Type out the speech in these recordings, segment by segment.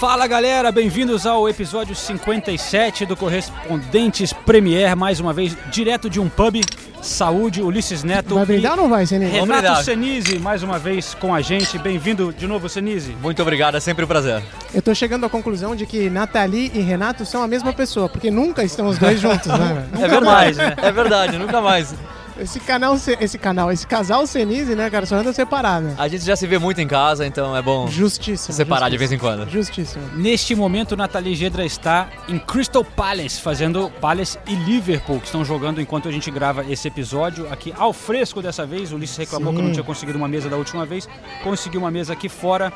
Fala galera, bem-vindos ao episódio 57 do Correspondentes Premier, mais uma vez direto de um pub. Saúde, Ulisses Neto. Vai brindar e ou não vai, Senise? Renato. Senise, mais uma vez com a gente. Bem-vindo de novo, Senise. Muito obrigado, é sempre um prazer. Eu tô chegando à conclusão de que Nathalie e Renato são a mesma pessoa, porque nunca estão os dois juntos, né? velho? é verdade, né? É verdade, nunca mais. Esse canal, esse canal, esse casal Senise, né, cara, só anda separado. né? A gente já se vê muito em casa, então é bom Justíssimo. separar de vez em quando. Justíssimo. Neste momento, Nathalie Gedra está em Crystal Palace, fazendo Palace e Liverpool, que estão jogando enquanto a gente grava esse episódio aqui ao fresco dessa vez. O Ulisses reclamou Sim. que não tinha conseguido uma mesa da última vez. Conseguiu uma mesa aqui fora.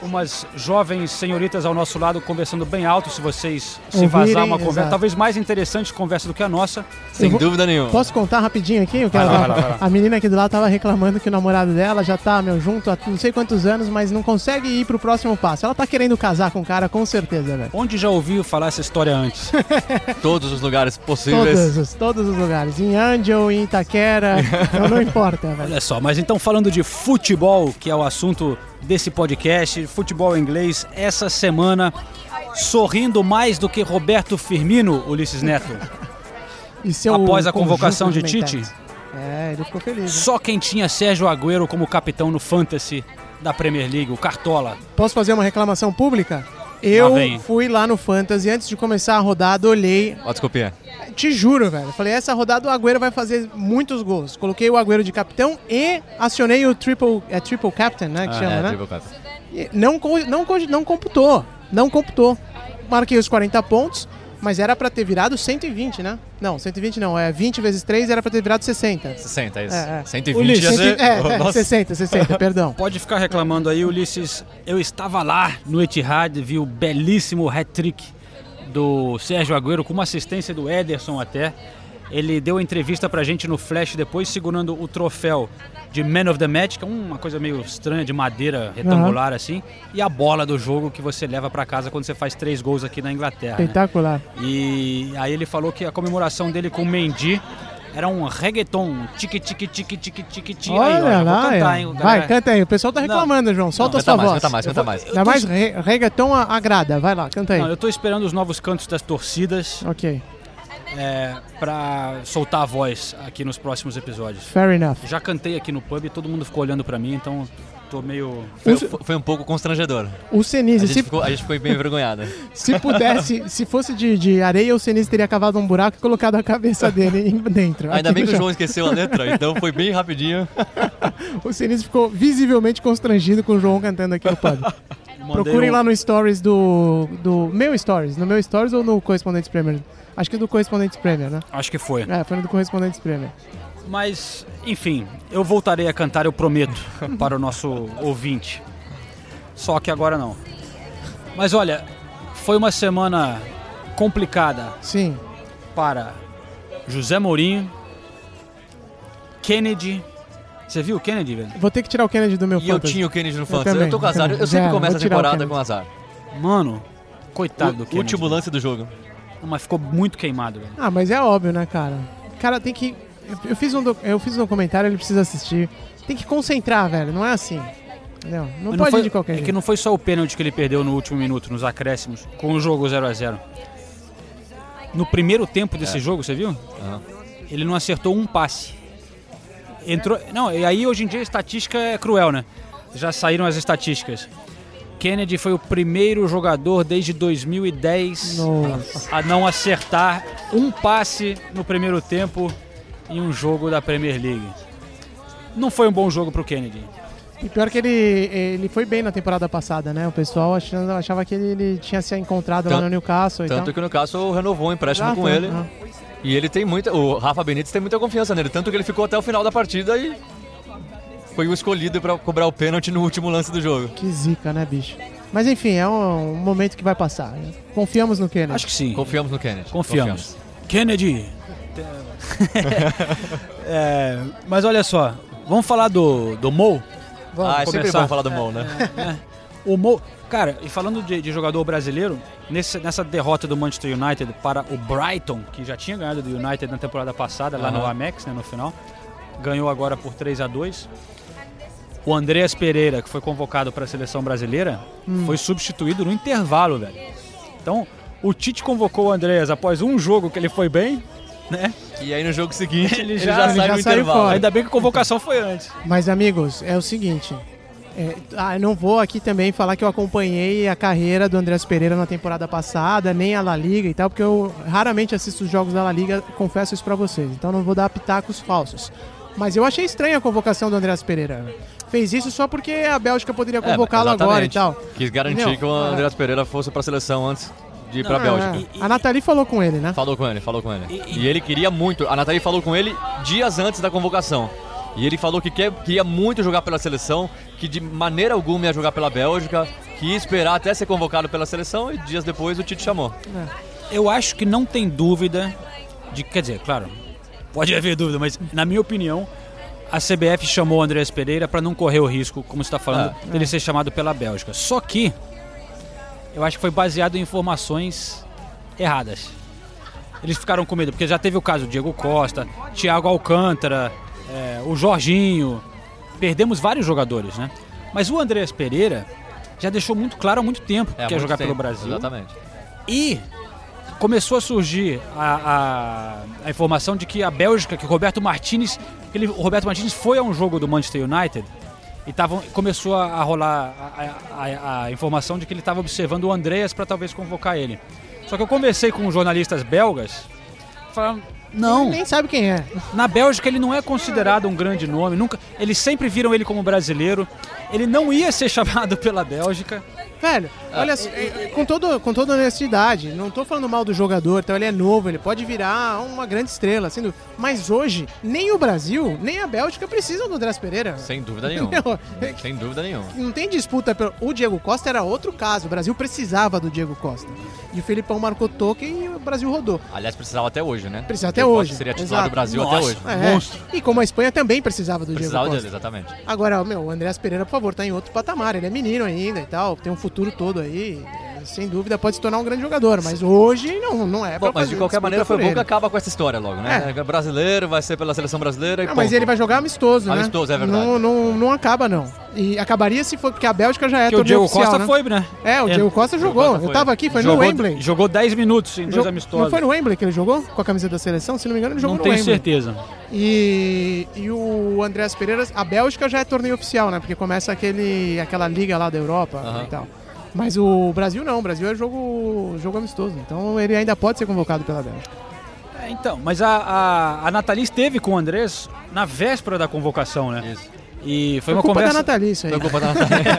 Umas jovens senhoritas ao nosso lado conversando bem alto, se vocês se Ouvirem, vazar uma conversa, exato. talvez mais interessante conversa do que a nossa. Sem vou- dúvida nenhuma. Posso contar rapidinho aqui? O que Vai ela lá, lá, vai lá. A menina aqui do lado tava reclamando que o namorado dela já tá, meu, junto há não sei quantos anos, mas não consegue ir pro próximo passo. Ela tá querendo casar com o cara, com certeza, velho. Onde já ouviu falar essa história antes? Todos os lugares possíveis. Todos os, todos os lugares. Em Angel, em Itaquera, não, não importa, velho. Olha só, mas então falando de futebol, que é o assunto desse podcast, futebol inglês, essa semana, sorrindo mais do que Roberto Firmino, Ulisses Neto. E seu Após a convocação de. Tite? É, ele ficou feliz. né? Só quem tinha Sérgio Agüero como capitão no Fantasy da Premier League, o Cartola. Posso fazer uma reclamação pública? Eu fui lá no Fantasy, antes de começar a rodada, olhei. Ó, desculpinha. Te juro, velho. Falei, essa rodada o Agüero vai fazer muitos gols. Coloquei o Agüero de capitão e acionei o triple, é triple captain, né? Que chama, é, né? triple. E Não, não, não computou. Não computou. Marquei os 40 pontos, mas era pra ter virado 120, né? Não, 120 não. É 20 vezes 3 era pra ter virado 60. 60, é isso. É, é. 120 Ulisses, ia ser... É, é, Nossa. 60, 60, perdão. Pode ficar reclamando aí, Ulisses. Eu estava lá no Etihad, vi o belíssimo hat-trick do Sérgio Agüero com uma assistência do Ederson até. Ele deu entrevista pra gente no Flash depois, segurando o troféu de Man of the Match, que é uma coisa meio estranha, de madeira retangular assim, e a bola do jogo que você leva pra casa quando você faz três gols aqui na Inglaterra. né? Espetacular. E aí ele falou que a comemoração dele com o Mendy era um reggaeton, tique tique tique tique tique tique. Aí, Olha já vou lá, cantar, é. hein, vai, canta aí. O pessoal tá Não. reclamando, João. Solta a Canta sua mais, voz. canta mais, canta mais. Ainda mais re reggaeton a- agrada. Vai lá, canta aí. Não, eu tô esperando os novos cantos das torcidas Ok, é, pra soltar a voz aqui nos próximos episódios. fair enough. Já cantei aqui no pub e todo mundo ficou olhando pra mim, então tô meio. Foi, foi um pouco constrangedor. O A Senise, gente, se, ficou, a gente ficou bem envergonhada. se pudesse, se fosse de, de areia, o Senise teria cavado um buraco e colocado a cabeça dele dentro. Ainda bem que o. João esqueceu a letra, então foi bem rapidinho. O Senise ficou visivelmente constrangido com o João cantando aqui no pub. Mandei Procurem um- lá no Stories do, do meu Stories. No meu Stories ou no Correspondentes Premier? Acho que do Correspondentes Premier, né? Acho que foi. É, foi no do Correspondentes Premier. Mas, enfim, eu voltarei a cantar, eu prometo, para o nosso ouvinte. Só que agora não. Mas olha, foi uma semana complicada Sim. para José Mourinho, Kennedy. Você viu o Kennedy, velho? Vou ter que tirar o Kennedy do meu E eu fantasy. tinha o Kennedy no Fantasy. também, Eu tô com azar. também. Eu sempre Já, começo a temporada com azar. Mano, coitado do O Kennedy. último lance do jogo. Não, Mas ficou muito queimado, velho. Ah, mas é óbvio, né, cara? O cara tem que. eu- Eu fiz um, doc- eu fiz um documentário, ele precisa assistir. Tem que concentrar, velho. Não é assim. Entendeu? Não Mas pode foi, ir de qualquer é jeito. que não foi só o pênalti que ele perdeu no último minuto, nos acréscimos, com o jogo 0 a 0 No primeiro tempo desse jogo, você viu? Aham. Ele não acertou um passe. Entrou. Não, e aí hoje em dia a estatística é cruel, né? Já saíram as estatísticas. Kennedy foi o primeiro jogador desde 2010 Nossa. a não acertar um passe no primeiro tempo em um jogo da Premier League. Não foi um bom jogo pro Kennedy. E pior que ele, ele foi bem na temporada passada, né? O pessoal achando, achava que ele, ele tinha se encontrado lá Tanto- no Newcastle e Tanto tal. que no caso renovou o empréstimo Exato, com ele. né? E ele tem muita. O Rafa Benítez tem muita confiança nele. Tanto que ele ficou até o final da partida e. foi o escolhido pra cobrar o pênalti no último lance do jogo. Que zica, né, bicho? Mas enfim, é um, um momento que vai passar. Confiamos no Kennedy. Acho que sim. Confiamos no Kennedy. Confiamos. Kennedy! É, mas olha só, vamos falar do, do Mo? Vamos Ah, é sempre começar? bom falar do Mol, né? O Mo, cara, e falando de, de jogador brasileiro, nesse- nessa derrota do Manchester United para o Brighton, que já tinha ganhado do United na temporada passada, lá no Aham. Amex, né, no final, ganhou agora por 3 a 2 O Andreas Pereira, que foi convocado para a seleção brasileira, foi substituído no intervalo, velho. Então, o Tite convocou o Andreas após um jogo que ele foi bem, né? E aí no jogo seguinte, Ele ele já- já, ele sai já no saiu intervalo. fora. Ainda bem que a convocação foi antes. Mas, amigos, é o seguinte. é, ah, eu não vou aqui também falar que eu acompanhei a carreira do Andrés Pereira na temporada passada, nem a La Liga e tal, porque eu raramente assisto os jogos da La Liga, confesso isso pra vocês. Então não vou dar pitacos falsos. Mas eu achei estranha a convocação do Andrés Pereira. Fez isso só porque a Bélgica poderia É, convocá-lo agora e tal. Quis garantir Entendeu? que o Andreas Pereira fosse pra seleção antes de ir pra É, Bélgica. é. A Nathalie falou com ele, né? Falou com ele, falou com ele. E- E, ele queria muito. A Nathalie falou com ele dias antes da convocação. E ele falou que quer, queria muito jogar pela seleção, que de maneira alguma ia jogar pela Bélgica, que ia esperar até ser convocado pela seleção e dias depois o Tite chamou. Eu acho que não tem dúvida de. Quer dizer, claro, pode haver dúvida, mas na minha opinião, a CBF chamou o Andrés Pereira para não correr o risco, como você está falando, dele ser chamado pela Bélgica. Só que eu acho que foi baseado em informações erradas. Eles ficaram com medo, porque já teve o caso do Diego Costa, Thiago Alcântara, é, o Jorginho. Perdemos vários jogadores, né? Mas o Andrés Pereira já deixou muito claro há muito tempo que há quer jogar tempo, pelo Brasil. Exatamente. E começou a surgir a, a- a informação de que a Bélgica, que o Roberto Martinez, ele, o Roberto Martinez foi a um jogo do Manchester United e tava, começou a, a rolar a, a- informação de que ele estava observando o Andreas para talvez convocar ele. Só que eu conversei com jornalistas belgas, falaram, não, Nem sabe quem é. na Bélgica ele não é considerado um grande nome, nunca, eles sempre viram ele como brasileiro, ele não ia ser chamado pela Bélgica. Velho, olha, só, é, é, com, todo, com toda honestidade, não tô falando mal do jogador, então ele é novo, ele pode virar uma grande estrela, sendo, mas hoje, nem o Brasil, nem a Bélgica precisam do Andrés Pereira. Sem dúvida nenhuma. Não, é- Sem dúvida nenhuma. Não tem disputa. Pelo... O Diego Costa era outro caso. O Brasil precisava do Diego Costa. E o Felipão marcou toque e o Brasil rodou. Aliás, precisava até hoje, né? Precisa até hoje. Seria titular Exato. do Brasil Nossa. até hoje. É. Monstro. E como a Espanha também precisava do Precisava Diego dele, Costa. exatamente. Agora, meu, o Andrés Pereira, por favor, tá em outro patamar. Ele é menino ainda e tal, tem um futuro todo aí. é, Sem dúvida pode se tornar um grande jogador, mas hoje não, não é pra Bom, mas fazer de qualquer maneira foi bom que acaba com essa história logo, né? Brasileiro, vai ser pela seleção brasileira e Não, mas ele vai jogar amistoso, né? Amistoso, é verdade. Não, não, não acaba, não. E acabaria se for, porque a Bélgica já é Que o torneio Diego oficial, Costa né? foi, né? É, o É. Diego Costa jogou. Costa Eu tava aqui, foi no jogou, Wembley. Jogou 10 minutos em dois Jo- amistosos. Não foi no Wembley que ele jogou com a camisa da seleção? Se não me engano, ele jogou Não no tenho Wembley. certeza. E, e o Andrés Pereira, a Bélgica já é torneio oficial, né? Porque começa aquele, aquela liga lá da Europa Aham. e tal. Mas o Brasil não, o Brasil é jogo, jogo amistoso. Então ele ainda pode ser convocado pela Bélgica. É, então, mas a, a, a Nathalie esteve com o Andrés na véspera da convocação, né? Isso. E foi Foi uma culpa conversa. da Nathalie isso aí. Foi culpa da Natália.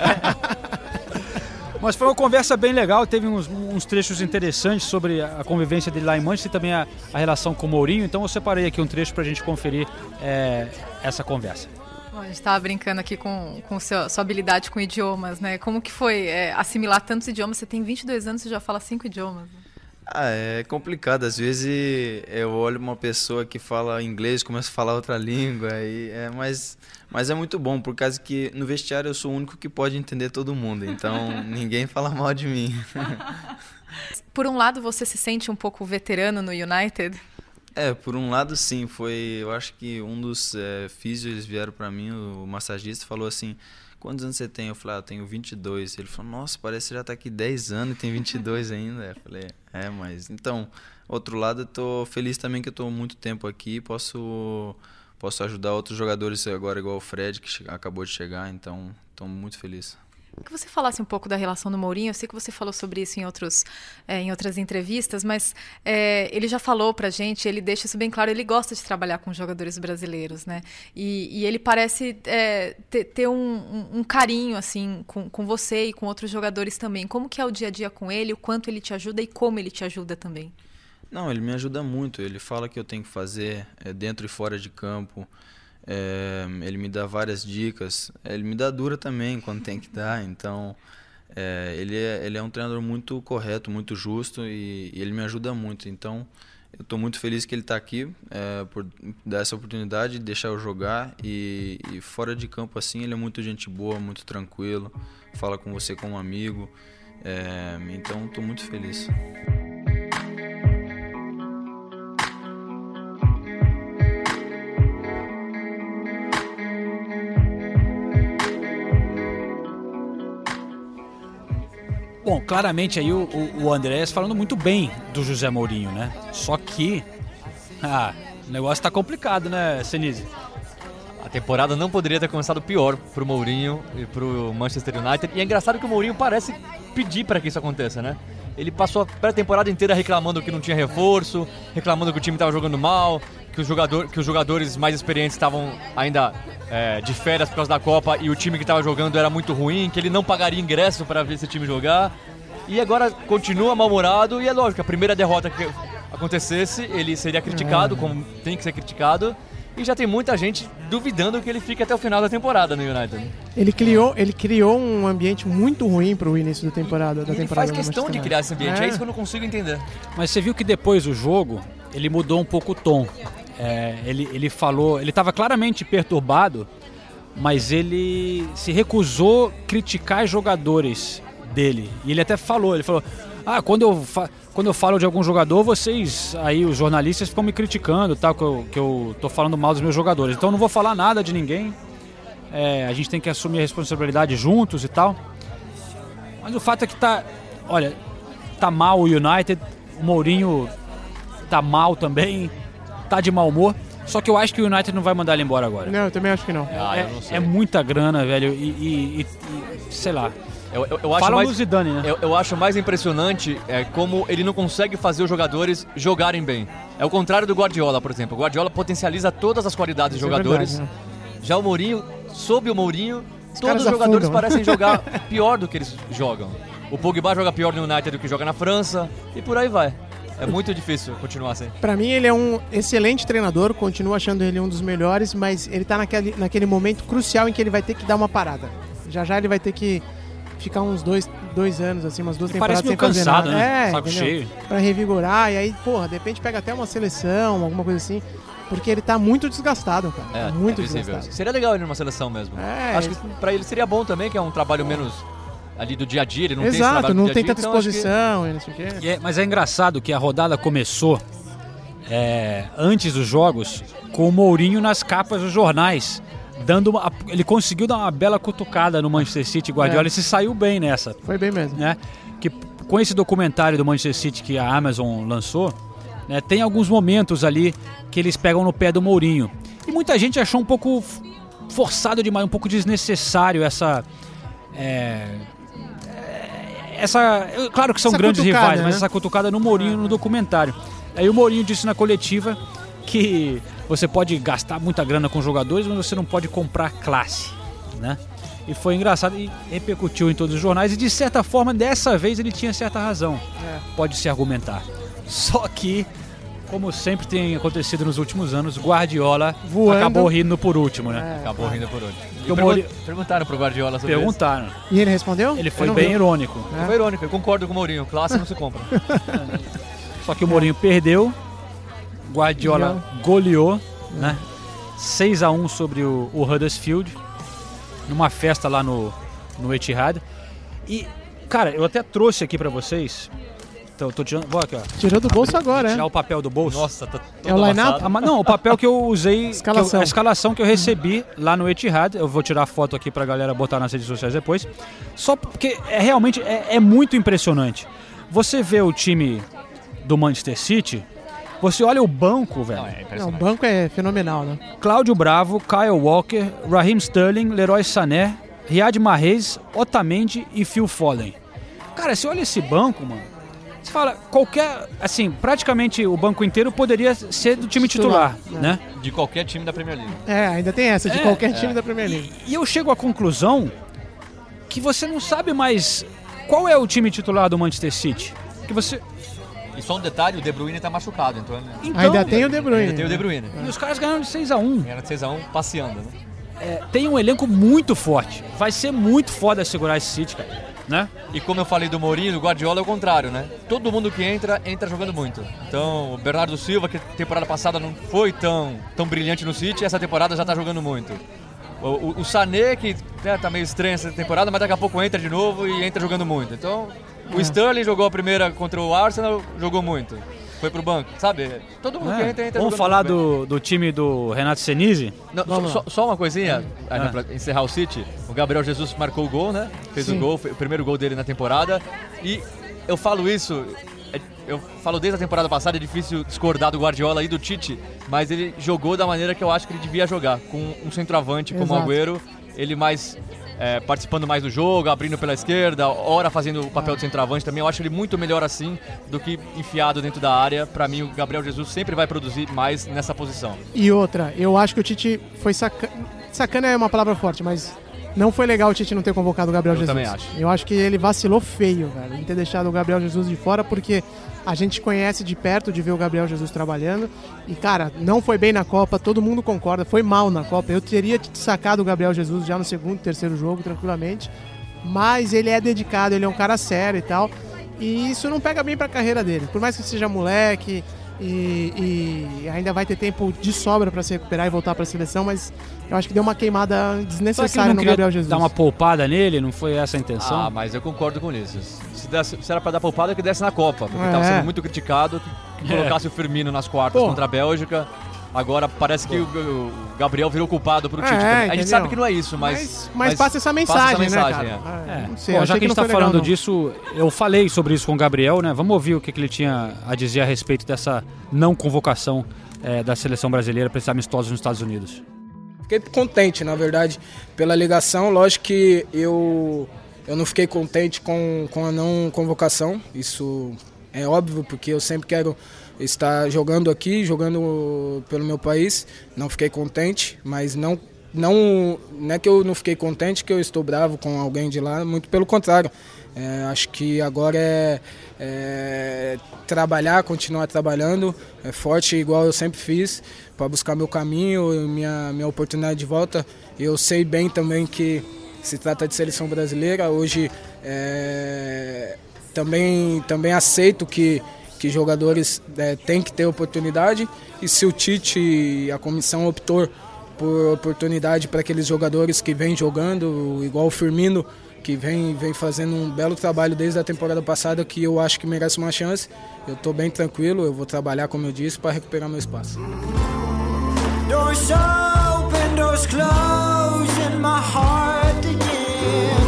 Mas foi uma conversa bem legal, teve uns, uns trechos interessantes sobre a convivência dele lá em Manchester e também a, a relação com o Mourinho. Então eu separei aqui um trecho pra gente conferir é, essa conversa. Bom, a gente estava brincando aqui com, com seu- sua habilidade com idiomas, né? Como que foi é, assimilar tantos idiomas? Você tem 22 anos e já fala cinco idiomas. né? Ah, é complicado. Às vezes eu olho uma pessoa que fala inglês, começo a falar outra língua, e é, mas, mas é muito bom, por causa que no vestiário eu sou o único que pode entender todo mundo, então ninguém fala mal de mim. Por um lado, você se sente um pouco veterano no United? É, por um lado sim, foi, eu acho que um dos é, físios eles vieram pra mim, o massagista falou assim, quantos anos você tem? Eu falei, ah, eu tenho 22. Ele falou, nossa, parece que você já tá aqui 10 anos e tem 22 ainda. Eu falei, é, mas, então, outro lado eu tô feliz também que eu tô muito tempo aqui, posso, posso ajudar outros jogadores agora, igual o Fred, que acabou de chegar, então, tô muito feliz. Que você falasse um pouco da relação do Mourinho. Eu sei que você falou sobre isso em, outros, é, em outras entrevistas, mas é, ele já falou pra gente, ele deixa isso bem claro, ele gosta de trabalhar com jogadores brasileiros, né? E, e ele parece é, ter, ter um, um- um carinho, assim, com, com você e com outros jogadores também. Como que é o dia a dia com ele, o quanto ele te ajuda e como ele te ajuda também? Não, ele me ajuda muito. Ele fala que eu tenho que fazer é, dentro e fora de campo. É, ele me dá várias dicas. Ele me dá dura também quando tem que dar. Então, é, ele, é, ele é um treinador muito correto, muito justo e, e ele me ajuda muito. Então, eu estou muito feliz que ele está aqui é, por dar essa oportunidade de deixar eu jogar e, e, fora de campo assim ele é muito gente boa, muito tranquilo, fala com você como amigo, é, então estou muito feliz. Bom, claramente aí o, o, o Andrés falando muito bem do José Mourinho, né? Só que ah, o negócio tá complicado, né, Senise? A temporada não poderia ter começado pior pro Mourinho e pro Manchester United. E é engraçado que o Mourinho parece pedir para que isso aconteça, né? Ele passou a pré-temporada inteira reclamando que não tinha reforço, reclamando que o time estava jogando mal, que, jogador, que os jogadores mais experientes estavam ainda é, de férias por causa da Copa e o time que estava jogando era muito ruim, que ele não pagaria ingresso para ver esse time jogar. E agora continua mal-humorado e é lógico, a primeira derrota que acontecesse, ele seria criticado, como tem que ser criticado. E já tem muita gente duvidando que ele fique até o final da temporada no United. Ele criou, ele criou um ambiente muito ruim para o início da temporada. Da ele temporada faz questão de criar esse ambiente, é. é isso que eu não consigo entender. Mas você viu que depois do jogo, ele mudou um pouco o tom. É, ele, ele falou, ele estava claramente perturbado, mas ele se recusou criticar jogadores dele. E ele até falou, ele falou, ah, quando eu, quando eu falo de algum jogador, vocês aí, os jornalistas, ficam me criticando, tal, que eu, que eu tô falando mal dos meus jogadores. Então eu não vou falar nada de ninguém. É, a gente tem que assumir a responsabilidade juntos e tal. Mas o fato é que tá. Olha, tá mal o United, o Mourinho tá mal também, tá de mau humor. Só que eu acho que o United não vai mandar ele embora agora. Não, eu também acho que não. Ah, é, não é, muita grana, velho, e, e, e sei lá. Eu, eu, eu acho Fala mais, do Zidane, né? Eu, eu, acho mais impressionante é como ele não consegue fazer os jogadores jogarem bem. É o contrário do Guardiola, por exemplo. O Guardiola potencializa todas as qualidades dos jogadores. É verdade, né? Já o Mourinho, sob o Mourinho, os todos os jogadores afundam, parecem jogar pior do que eles jogam. O Pogba joga pior no United do que joga na França e por aí vai. É muito difícil continuar assim. Para mim, ele é um excelente treinador, continuo achando ele um dos melhores, mas ele tá naquele, naquele momento crucial em que ele vai ter que dar uma parada. Já já ele vai ter que ficar uns dois, dois anos, assim, umas duas temporadas sem fazer cansado, nada. Né? É, Saco cheio. Pra revigorar, e aí, porra, de repente pega até uma seleção, alguma coisa assim. Porque ele tá muito desgastado, cara. É, muito é desgastado. Seria legal ele numa seleção mesmo. É, Acho que pra ele seria bom também, que é um trabalho menos ali do dia a dia, ele não Exato, tem não dia tem tanta então exposição que... e não sei o quê. É, mas é engraçado que a rodada começou é, antes dos jogos com o Mourinho nas capas dos jornais dando uma, ele conseguiu dar uma bela cutucada no Manchester City Guardiola é. e se saiu bem nessa. Foi bem mesmo. Né? Que com esse documentário do Manchester City que a Amazon lançou, né, tem alguns momentos ali que eles pegam no pé do Mourinho. E muita gente achou um pouco forçado demais, um pouco desnecessário essa é, essa, claro que são essa grandes rivais, né? mas essa cutucada no Mourinho no documentário. Aí o Mourinho disse na coletiva que você pode gastar muita grana com jogadores, mas você não pode comprar classe, né? E foi engraçado e repercutiu em todos os jornais e de certa forma dessa vez ele tinha certa razão. É. Pode se argumentar. Só que como sempre tem acontecido nos últimos anos, Guardiola Voando. acabou rindo por último, né? É, acabou rindo por último. E Mori... Perguntaram pro Guardiola sobre Perguntaram. Isso. E ele respondeu? Ele foi bem irônico. É. Foi irônico, eu concordo com o Mourinho. Classe não se compra. Só que o Mourinho perdeu, Guardiola goleou, né? 6 a 1 sobre o, o Huddersfield, numa festa lá no, no Etihad. E, cara, eu até trouxe aqui para vocês. Então, tô tirando. Vou aqui, ó. Tirou do bolso agora, Tirar o papel do bolso. Nossa, tá É o line-up? Não, o papel que eu usei. escalação. Que eu, a escalação que eu recebi lá no Etihad. Eu vou tirar a foto aqui pra galera botar nas redes sociais depois. Só porque é realmente é, é muito impressionante. Você vê o time do Manchester City você olha o banco, velho. Não, é Não, o banco é fenomenal, né? Cláudio Bravo, Kyle Walker, Raheem Sterling, Leroy Sané, Riyad Mahrez, Otamendi e Phil Foden. Cara, você olha esse banco, mano. Você fala, qualquer. Assim, praticamente o banco inteiro poderia ser do time titular, titular né? De qualquer time da Premier League. É, ainda tem essa, de é, qualquer é. time da Premier League. E, e eu chego à conclusão que você não sabe mais qual é o time titular do Manchester City. Que você E só um detalhe, o De Bruyne tá machucado, então... Então, Ainda tem o De Bruyne. Ainda tem o De Bruyne. E os caras ganharam de 6 a 1 Era de 6x1 passeando, né? É, tem um elenco muito forte. Vai ser muito foda segurar esse City, cara. Né? E como eu falei do Mourinho, do Guardiola é o contrário, né? Todo mundo que entra, entra jogando muito. Então, o Bernardo Silva, que temporada passada não foi tão, tão brilhante no City, essa temporada já tá jogando muito. O, o, o Sané, que né, tá meio estranho essa temporada, mas daqui a pouco entra de novo e entra jogando muito. Então, o Sterling jogou a primeira contra o Arsenal, jogou muito. Foi pro banco, sabe? Todo mundo que É. entra, entra Vamos falar do, do time do Renato Senise? Não, só, Vamos só- só uma coisinha, aí, Ah. pra encerrar o City. O Gabriel Jesus marcou o gol, né? Fez Sim. o gol, foi o primeiro gol dele na temporada. E eu falo isso, é- eu falo desde a temporada passada, é difícil discordar do Guardiola e do Tite, mas ele jogou da maneira que eu acho que ele devia jogar, com um centroavante como. Agüero, ele mais é, participando mais do jogo, abrindo pela esquerda, ora fazendo o papel de centroavante também. Eu acho ele muito melhor assim do que enfiado dentro da área. Pra mim, o Gabriel Jesus sempre vai produzir mais nessa posição. E outra, eu acho que o Tite foi sacana. Sacana é uma palavra forte, mas não foi legal o Tite não ter convocado o Gabriel Eu Jesus. também acho. Eu acho que ele vacilou feio, velho, em ter deixado o Gabriel Jesus de fora, porque a gente conhece de perto de ver o Gabriel Jesus trabalhando. E, cara, não foi bem na Copa, todo mundo concorda, foi mal na Copa. Eu teria sacado o Gabriel Jesus já no segundo, terceiro jogo, tranquilamente. Mas ele é dedicado, ele é um cara sério e tal. E isso não pega bem pra carreira dele. Por mais que seja moleque e, e ainda vai ter tempo de sobra pra se recuperar e voltar pra seleção, mas eu acho que deu uma queimada que desnecessária não no Gabriel Jesus. dar uma poupada nele? Não foi essa a intenção? Ah, mas eu concordo com o Ulisses. Se, desse- se era pra dar poupada, que desse na Copa. Porque É. tava sendo muito criticado que, que É. colocasse o Firmino nas quartas Pô. contra a Bélgica. Agora parece que o, o Gabriel virou culpado pro Tite. É, também. A entendeu? gente sabe que não é isso, mas. Mas, mas passa essa mensagem, passa essa mensagem, né, é. cara? É. Não sei, Bom, eu já que a gente legal, falando não. disso, eu falei sobre isso com o Gabriel, né? Vamos ouvir o que, que ele tinha a dizer a respeito dessa não convocação eh, da seleção brasileira para esses amistosos nos Estados Unidos. Fiquei contente, na verdade, pela ligação. Lógico que eu, eu não fiquei contente com, com a não convocação. Isso é óbvio, porque eu sempre quero estar jogando aqui, jogando pelo meu país. Não fiquei contente, mas não, não, não é que eu não fiquei contente que eu estou bravo com alguém de lá, muito pelo contrário. É, acho que agora é, é trabalhar, continuar trabalhando, é forte igual eu sempre fiz, para buscar meu caminho, minha, minha oportunidade de volta. Eu sei bem também que se trata de seleção brasileira. Hoje é, também, também aceito que, que jogadores é, têm que ter oportunidade e se o Tite e a comissão optou por oportunidade para aqueles jogadores que vêm jogando, igual o Firmino, que vem, vem fazendo um belo trabalho desde a temporada passada, que eu acho que merece uma chance. Eu estou bem tranquilo, eu vou trabalhar, como eu disse, para recuperar meu espaço. Doors open, doors close in my heart again.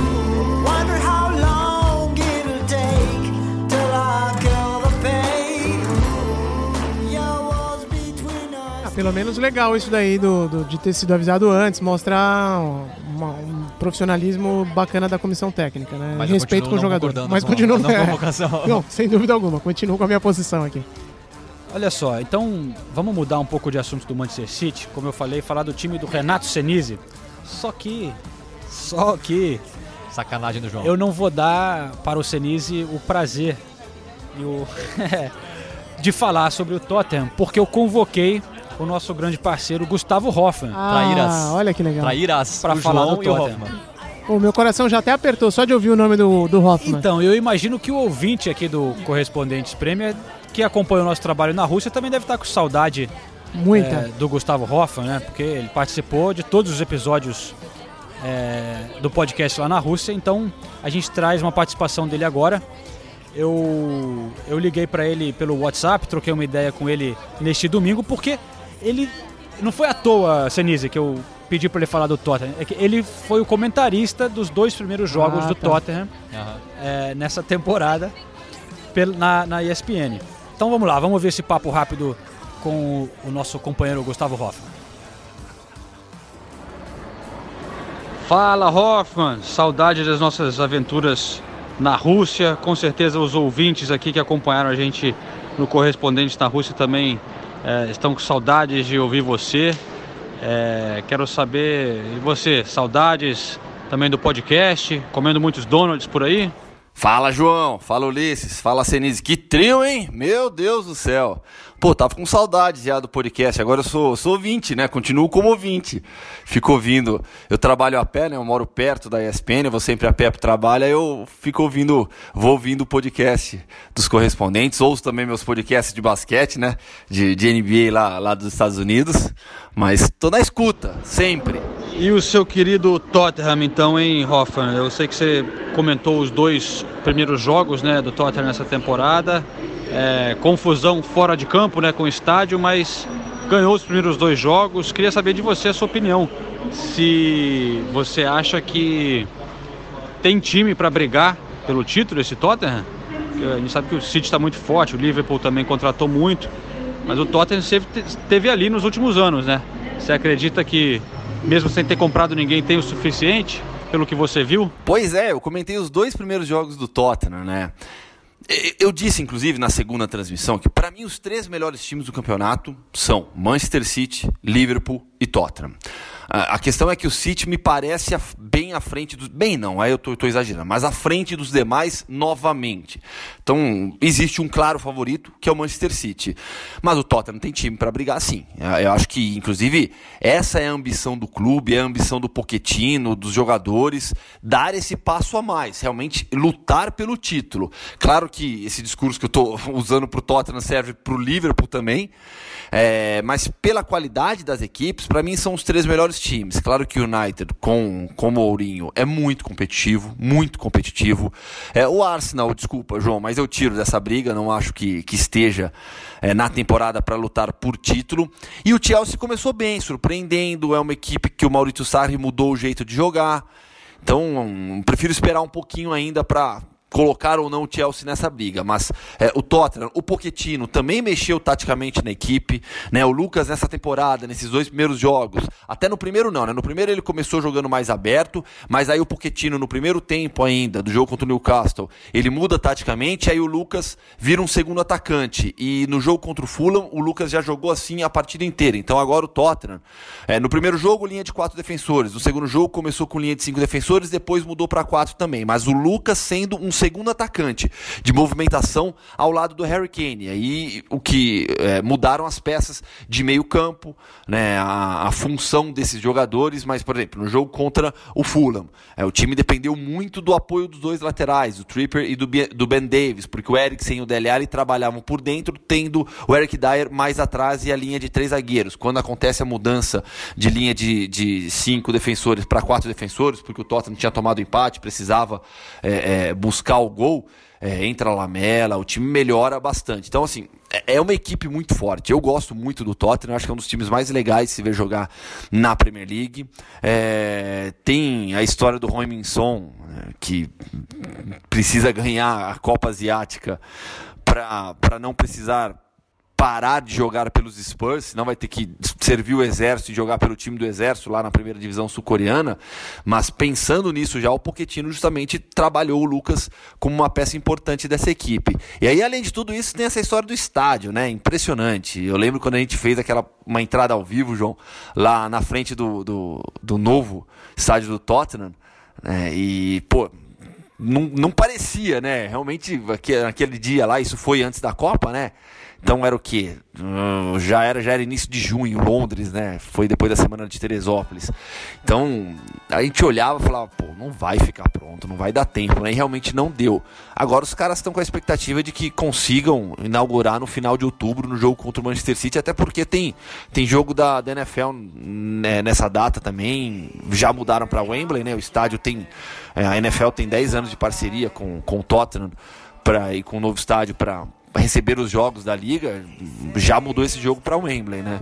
Pelo menos legal isso daí do, do- de ter sido avisado antes, mostrar uma- um profissionalismo bacana da comissão técnica, né? Mas Respeito com o jogador. Mas continuo com a convocação. Não, sem dúvida alguma, continuo com a minha posição aqui. Olha só, então vamos mudar um pouco de assunto do Manchester City, como eu falei, falar do time do Renato Senise. Só que, só que Sacanagem do João. eu não vou dar para o Senise o prazer e o de falar sobre o Tottenham, porque eu convoquei o nosso grande parceiro Gustavo. Traíras. Ah, olha que legal. Traíras Pra o falar João do e o. Hoffman. Pô, meu coração já até apertou só de ouvir o nome do, do Hoffman. Então, eu imagino que o ouvinte aqui do Correspondentes Premier, que acompanha o nosso trabalho na Rússia, também deve estar com saudade Muita. é, do Gustavo Hoffmann, né? Porque ele participou de todos os episódios é, do podcast lá na Rússia, então a gente traz uma participação dele agora. Eu, eu liguei para ele pelo WhatsApp, troquei uma ideia com ele neste domingo, porque ele não foi à toa, Senise, que eu pedi para ele falar do Tottenham. É que ele foi o comentarista dos dois primeiros jogos Ah, do tá. Tottenham Aham. é, nessa temporada pel- na, na ESPN. Então vamos lá, vamos ver esse papo rápido com o, o nosso companheiro Gustavo Hoffmann. Fala Hoffman, saudade das nossas aventuras na Rússia. Com certeza os ouvintes aqui que acompanharam a gente no Correspondente na Rússia também é, estão com saudades de ouvir você. É, quero saber, e você, saudades também do podcast? Comendo muitos donuts por aí? Fala, João. Fala, Ulisses. Fala, Senise. Que trio, hein? Meu Deus do céu. Pô, tava com saudade já do podcast. Agora eu sou, sou ouvinte, né? Continuo como ouvinte. Fico ouvindo. Eu trabalho a pé, né? Eu moro perto da ESPN, eu vou sempre a pé pro trabalho. Aí eu fico ouvindo, vou ouvindo o podcast dos correspondentes. Ouço também meus podcasts de basquete, né? De, de NBA lá, lá dos Estados Unidos. Mas tô na escuta, sempre. E o seu querido Tottenham, então, hein, Hoffman? Eu sei que você comentou os dois primeiros jogos né, do Tottenham nessa temporada. É, confusão fora de campo né, com o estádio, mas ganhou os primeiros dois jogos. Queria saber de você a sua opinião. Se você acha que tem time para brigar pelo título esse Tottenham? A gente sabe que o City está muito forte, o Liverpool também contratou muito, mas o Tottenham sempre esteve ali nos últimos anos, né? Você acredita que, mesmo sem ter comprado ninguém, tem o suficiente, pelo que você viu? Pois é, eu comentei os dois primeiros jogos do Tottenham, né? Eu disse, inclusive, na segunda transmissão, que para mim os três melhores times do campeonato são Manchester City, Liverpool e Tottenham. A questão é que o City me parece bem à frente dos. Bem, não, aí eu estou exagerando, mas à frente dos demais novamente. Então, existe um claro favorito, que é o Manchester City. Mas o Tottenham tem time para brigar sim. Eu acho que, inclusive, essa é a ambição do clube, é a ambição do Poquetino, dos jogadores, dar esse passo a mais, realmente lutar pelo título. Claro que esse discurso que eu estou usando para o Tottenham serve para o Liverpool também. É, mas pela qualidade das equipes, para mim são os três melhores times. Claro que o United, com, com o Mourinho, é muito competitivo, muito competitivo. É, o Arsenal, desculpa, João, mas eu tiro dessa briga, não acho que, que esteja é, na temporada para lutar por título. E o Chelsea começou bem, surpreendendo. É uma equipe que o Maurício Sarri mudou o jeito de jogar. Então, prefiro esperar um pouquinho ainda para colocar ou não o Chelsea nessa briga, mas é, o Tottenham, o Pochettino também mexeu taticamente na equipe, né? O Lucas nessa temporada, nesses dois primeiros jogos, até no primeiro não, né? No primeiro ele começou jogando mais aberto, mas aí o Pochettino no primeiro tempo ainda do jogo contra o Newcastle, ele muda taticamente, aí o Lucas vira um segundo atacante e no jogo contra o Fulham o Lucas já jogou assim a partida inteira. Então agora o Tottenham, é, no primeiro jogo linha de quatro defensores, no segundo jogo começou com linha de cinco defensores, depois mudou para quatro também, mas o Lucas sendo um segundo atacante de movimentação ao lado do Harry Kane. Aí o que é, mudaram as peças de meio campo, né, a, a, função desses jogadores, mas por exemplo no jogo contra o Fulham, é, o time dependeu muito do apoio dos dois laterais, do Tripper e do, do Ben Davis, porque o Eriksen e o Dele Alli trabalhavam por dentro, tendo o Eric Dyer mais atrás e a linha de três zagueiros. Quando acontece a mudança de linha de, de cinco defensores para quatro defensores, porque o Tottenham tinha tomado empate, precisava é, é, buscar buscar o gol, é, entra a Lamela, o time melhora bastante. Então, assim, é, é uma equipe muito forte. Eu gosto muito do Tottenham, acho que é um dos times mais legais de se ver jogar na Premier League. É, tem a história do Roy-Min-son, né, que precisa ganhar a Copa Asiática para não precisar parar de jogar pelos Spurs, senão vai ter que servir o exército e jogar pelo time do exército lá na primeira divisão sul-coreana. Mas pensando nisso já, o Pochettino justamente trabalhou o Lucas como uma peça importante dessa equipe. E aí, além de tudo isso, tem essa história do estádio, né? Impressionante. Eu lembro quando a gente fez aquela uma entrada ao vivo, João, lá na frente do, do, do novo estádio do Tottenham. Né? E, pô, não, não parecia, né? Realmente, naquele dia lá, isso foi antes da Copa, né? Então era o quê? Uh, já era já era início de junho, Londres, né? Foi depois da semana de Teresópolis. Então a gente olhava e falava, pô, não vai ficar pronto, não vai dar tempo, né? E realmente não deu. Agora os caras estão com a expectativa de que consigam inaugurar no final de outubro no jogo contra o Manchester City, até porque tem, tem jogo da, da NFL né, nessa data também. Já mudaram para Wembley, né? O estádio tem. É, a NFL tem 10 anos de parceria com, com o Tottenham pra, e com o novo estádio para receber os jogos da liga, já mudou esse jogo para o Wembley, né?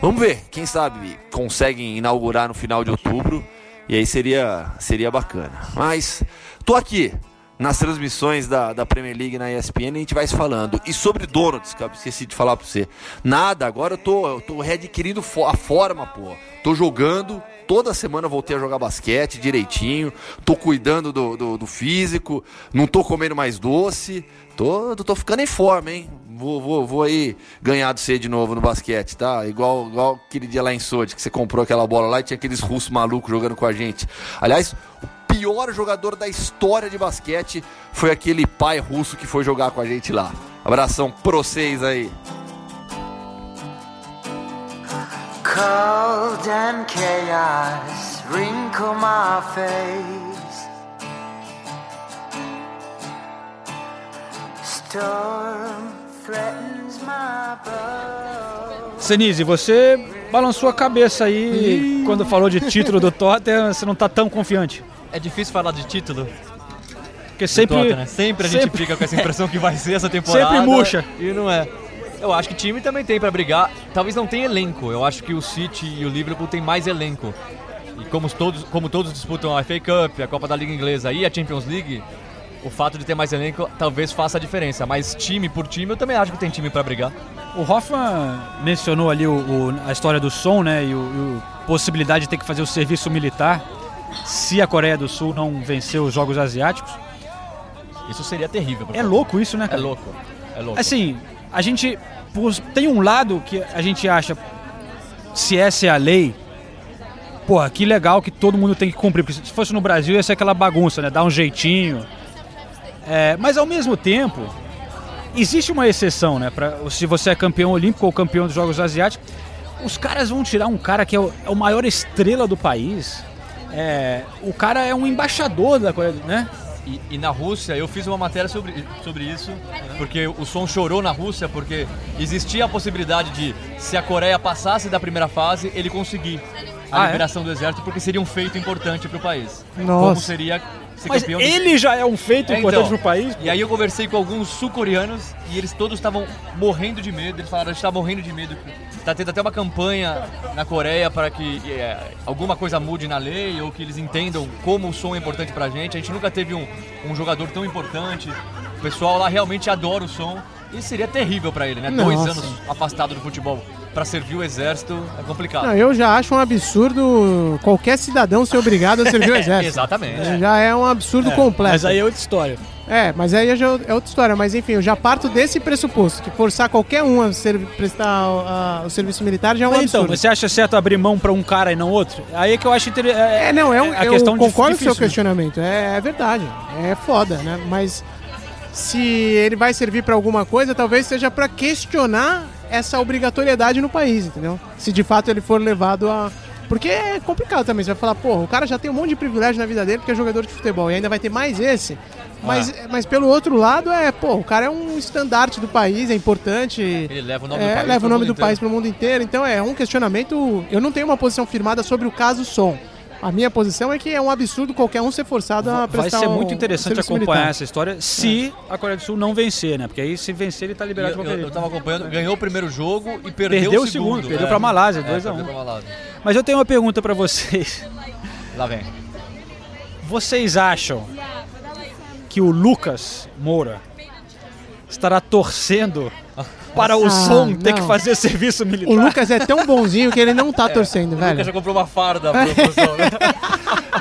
Vamos ver, quem sabe conseguem inaugurar no final de outubro e aí seria seria bacana. Mas tô aqui nas transmissões da, da Premier League na ESPN a gente vai se falando. E sobre Donuts, que eu esqueci de falar para você. Nada, agora eu tô, eu tô readquirindo a forma, pô. Tô jogando, toda semana voltei a jogar basquete direitinho, tô cuidando do, do, do físico, não tô comendo mais doce, tô, tô ficando em forma, hein? Vou, vou, vou aí ganhar do você de novo no basquete, tá? Igual, igual aquele dia lá em Sochi, que você comprou aquela bola lá e tinha aqueles russos malucos jogando com a gente. Aliás, pior jogador da história de basquete foi aquele pai russo que foi jogar com a gente lá. Abração pra vocês aí. Cold and chaos wrinkle my face. Storm threatens my. Senise, você balançou a cabeça aí quando falou de título do Tottenham, você não tá tão confiante. É difícil falar de título. Porque sempre, Tottenham. sempre a gente sempre- fica com essa impressão que vai ser essa temporada. Sempre murcha. E não é. Eu acho que time também tem pra brigar. Talvez não tenha elenco. Eu acho que o City e o Liverpool têm mais elenco. E como todos, como todos disputam a FA Cup, a Copa da Liga Inglesa e a Champions League, o fato de ter mais elenco talvez faça a diferença. Mas time por time, eu também acho que tem time pra brigar. O Hoffman mencionou ali o- o- a história do som, né? E, o, o possibilidade de ter que fazer o serviço militar se a Coreia do Sul não vencer os Jogos Asiáticos. Isso seria terrível. É louco isso, né, É louco. É louco. Assim, a gente tem um lado que a gente acha se essa é a lei, porra, que legal que todo mundo tem que cumprir. Porque se fosse no Brasil ia ser aquela bagunça, né? Dar um jeitinho. É, mas ao mesmo tempo, existe uma exceção, né? Pra, se você é campeão olímpico ou campeão dos Jogos Asiáticos, os caras vão tirar um cara que é o, é o maior estrela do país. É, o cara é um embaixador da Coreia, do- né? E, e na Rússia, eu fiz uma matéria sobre, sobre isso, porque o som chorou na Rússia, porque existia a possibilidade de, se a Coreia passasse da primeira fase, ele conseguir a Ah, é? liberação do exército, porque seria um feito importante para o país. Nossa. Como seria ser Mas ele já é um feito É, importante então. pro país. E aí eu conversei com alguns sul-coreanos e eles todos estavam morrendo de medo. Eles falaram, a gente tá morrendo de medo. Tá tendo até uma campanha na Coreia para que é, alguma coisa mude na lei ou que eles entendam como o som é importante pra gente. A gente nunca teve um, um jogador tão importante. O pessoal lá realmente adora o som. E seria terrível pra ele, né? Dois Nossa. anos afastado do futebol pra servir o exército é complicado. Não, eu já acho um absurdo qualquer cidadão ser obrigado a servir o exército. Exatamente. Já é um absurdo completo. Mas aí é outra história. É, mas aí já é outra história. Mas enfim, eu já parto desse pressuposto, que forçar qualquer um a ser- prestar ah, o serviço militar já é um Mas absurdo. então, você acha certo abrir mão pra um cara e não outro? Aí é que eu acho interessante. É, não, é um, a eu questão concordo com o seu né? questionamento. É, é verdade. É foda, né? Mas se ele vai servir pra alguma coisa, talvez seja pra questionar essa obrigatoriedade no país, entendeu? Se de fato ele for levado a. Porque é complicado também. Você vai falar, porra, o cara já tem um monte de privilégio na vida dele porque é jogador de futebol e ainda vai ter mais esse. Mas, Ah. mas pelo outro lado, é, pô, o cara é um estandarte do país, é importante. Ele leva o nome É, do país leva o nome mundo do inteiro. país pro mundo inteiro. Então é um questionamento. Eu não tenho uma posição firmada sobre o caso som. A minha posição é que é um absurdo qualquer um ser forçado a Vai prestar ser um- muito um interessante serviço acompanhar militar. essa história se a Coreia do Sul não vencer, né? Porque aí se vencer ele tá E liberado de Eu, qualquer eu, eu jeito. tava acompanhando, ganhou o primeiro jogo e perdeu, Perdeu o segundo, segundo. perdeu é. pra Malásia, É, 2 a 1. perdeu pra Malásia. Mas eu tenho uma pergunta pra vocês. Lá vem. Vocês acham que o Lucas Moura estará torcendo para o Ah, som ter não. que fazer serviço militar? O Lucas é tão bonzinho que ele não tá torcendo, O Lucas velho. já comprou uma farda pro, pro som, né?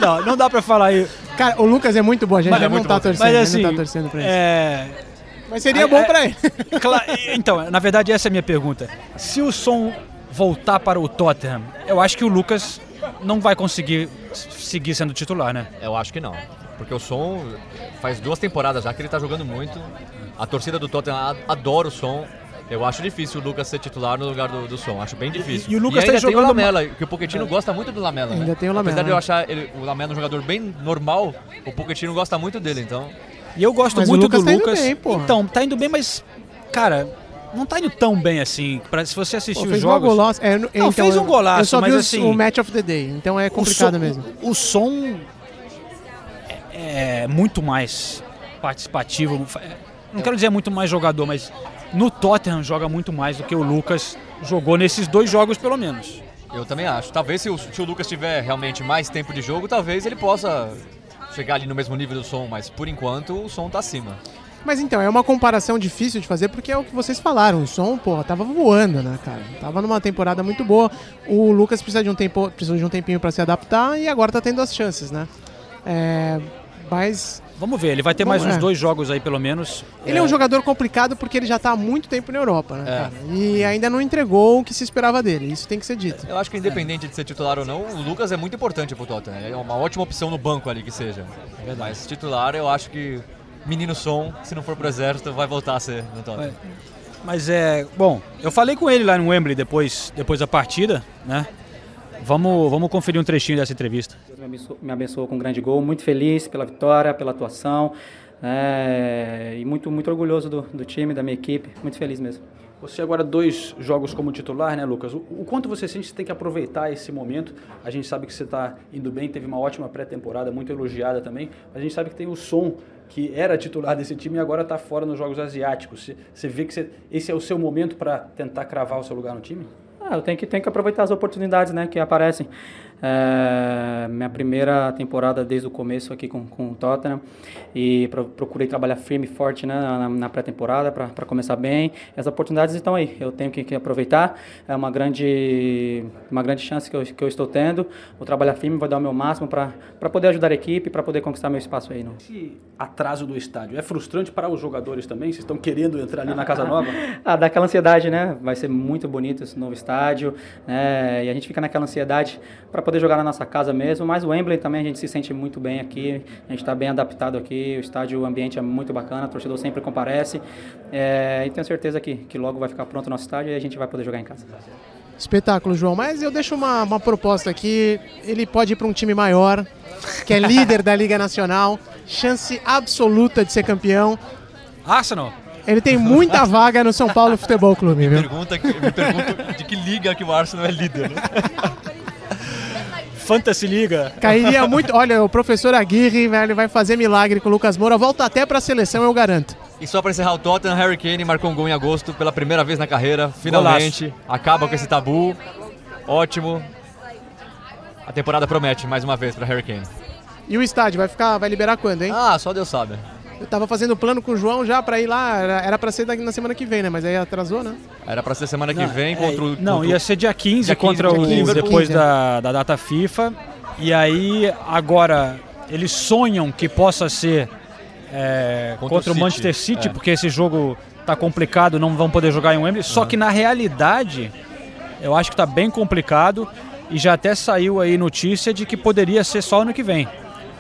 Não, não dá pra falar aí. Cara, o Lucas é muito bom, a gente Mas já é não tá bom. torcendo, Mas assim, não tá torcendo pra isso. é... Mas seria é- bom é- pra ele. Então, na verdade, essa é a minha pergunta. Se o som voltar para o Tottenham, eu acho que o Lucas não vai conseguir seguir sendo titular, né? Eu acho que não. Porque o som faz duas temporadas já que ele tá jogando muito. A torcida do Tottenham adora o som. Eu acho difícil o Lucas ser titular no lugar do, do som. Acho bem difícil. e o Lucas ainda tá tem jogando o Lamela, que o Pochettino gosta muito do Lamela, né? Ainda tem o Lamela. Apesar de eu achar ele, o Lamela um jogador bem normal, o Pochettino gosta muito dele, então... E eu gosto Mas o muito Lucas do tá indo Lucas. bem, então, tá indo bem, mas, cara, não tá indo tão bem assim. Pra, se você assistir Pô, os um jogos. golaço. É, Não, então, fez um golaço, Eu só mas vi assim- o match of the day, então é complicado o som, mesmo. O, o som é, é muito mais participativo. É, Não quero dizer muito mais jogador, mas no Tottenham joga muito mais do que o Lucas jogou nesses dois jogos, pelo menos. Eu também acho. Talvez se o, se o Lucas tiver realmente mais tempo de jogo, talvez ele possa chegar ali no mesmo nível do som, mas por enquanto o som tá acima. Mas então, é uma comparação difícil de fazer porque é o que vocês falaram. O som, porra, tava voando, né, cara? Tava numa temporada muito boa. O Lucas precisa de um, tempo, precisa de um tempinho pra se adaptar e agora tá tendo as chances, né? É, mas Vamos ver, ele vai ter mais Vamos- uns é. dois jogos aí, pelo menos. Ele é um jogador complicado porque ele já tá há muito tempo na Europa, né, cara? E ainda não entregou o que se esperava dele. Isso tem que ser dito. Eu acho que independente de ser titular ou não, o Lucas é muito importante pro Tottenham. É uma ótima opção no banco ali que seja. Mas titular, eu acho que menino som, se não for pro exército, vai voltar a ser no Tottenham. Mas é. Bom, eu falei com ele lá no Wembley depois, depois da partida, né? Vamos, vamos conferir um trechinho dessa entrevista. Deus me abençoou, me abençoou com um grande gol, muito feliz pela vitória, pela atuação é, e muito, muito orgulhoso do, do time, da minha equipe, muito feliz mesmo. Você agora dois jogos como titular, né, Lucas? O, o quanto você sente que você tem que aproveitar esse momento? A gente sabe que você está indo bem, teve uma ótima pré-temporada, muito elogiada também. A gente sabe que tem o som que era titular desse time e agora está fora nos jogos asiáticos. Você, você vê que você- esse é o seu momento para tentar cravar o seu lugar no time? Ah, eu tenho que, tenho que aproveitar as oportunidades né, que aparecem. É, minha primeira temporada desde o começo aqui com, com o Tottenham e pro- procurei trabalhar firme e forte né, na, na pré-temporada para começar bem. As oportunidades estão aí, eu tenho que, que aproveitar. É uma grande, uma grande chance que eu, que eu estou tendo. Vou trabalhar firme, vou dar o meu máximo para poder ajudar a equipe, para poder conquistar meu espaço aí. No... Esse atraso do estádio é frustrante para os jogadores também? Vocês estão querendo entrar ali na Casa Nova? Ah, dá aquela ansiedade, né? Vai ser muito bonito esse novo estádio, né? E a gente fica naquela ansiedade para poder jogar na nossa casa mesmo. Mas o Wembley também a gente se sente muito bem aqui, a gente está bem adaptado aqui, o estádio, o ambiente é muito bacana, o torcedor sempre comparece. É, e tenho certeza que, que logo vai ficar pronto o nosso estádio e a gente vai poder jogar em casa. Espetáculo, João. Mas eu deixo uma, uma proposta aqui. Ele pode ir para um time maior, que é líder da Liga Nacional, chance absoluta de ser campeão. Arsenal? Ele tem muita vaga no São Paulo Futebol Clube, viu? Pergunta que, me pergunto de que liga que o Arsenal é líder, né? Fantasy Liga. Cairia muito. Olha, o professor Aguirre, velho, vai fazer milagre com o Lucas Moura. Volta até pra seleção, eu garanto. E só para encerrar o Tottenham, Harry Kane marcou um gol em agosto pela primeira vez na carreira. Finalmente, acaba com esse tabu. Ótimo. A temporada promete mais uma vez para Harry Kane. E o estádio vai ficar, vai liberar quando, hein? Ah, só Deus sabe. Eu tava fazendo plano com o João já pra ir lá, era, pra ser daqui na semana que vem, né? Mas aí atrasou, né? Era para ser semana que Não, vem é, contra o. Não, contra ia ser dia 15 Dia 15 contra contra o o Liverpool. depois 15, da, da data FIFA. E aí agora eles sonham que possa ser é, Contra o contra, o City, Manchester City, é. porque esse jogo tá complicado, não vão poder jogar em Wembley. Só que na realidade, eu acho que tá bem complicado e já até saiu aí notícia de que poderia ser só ano que vem.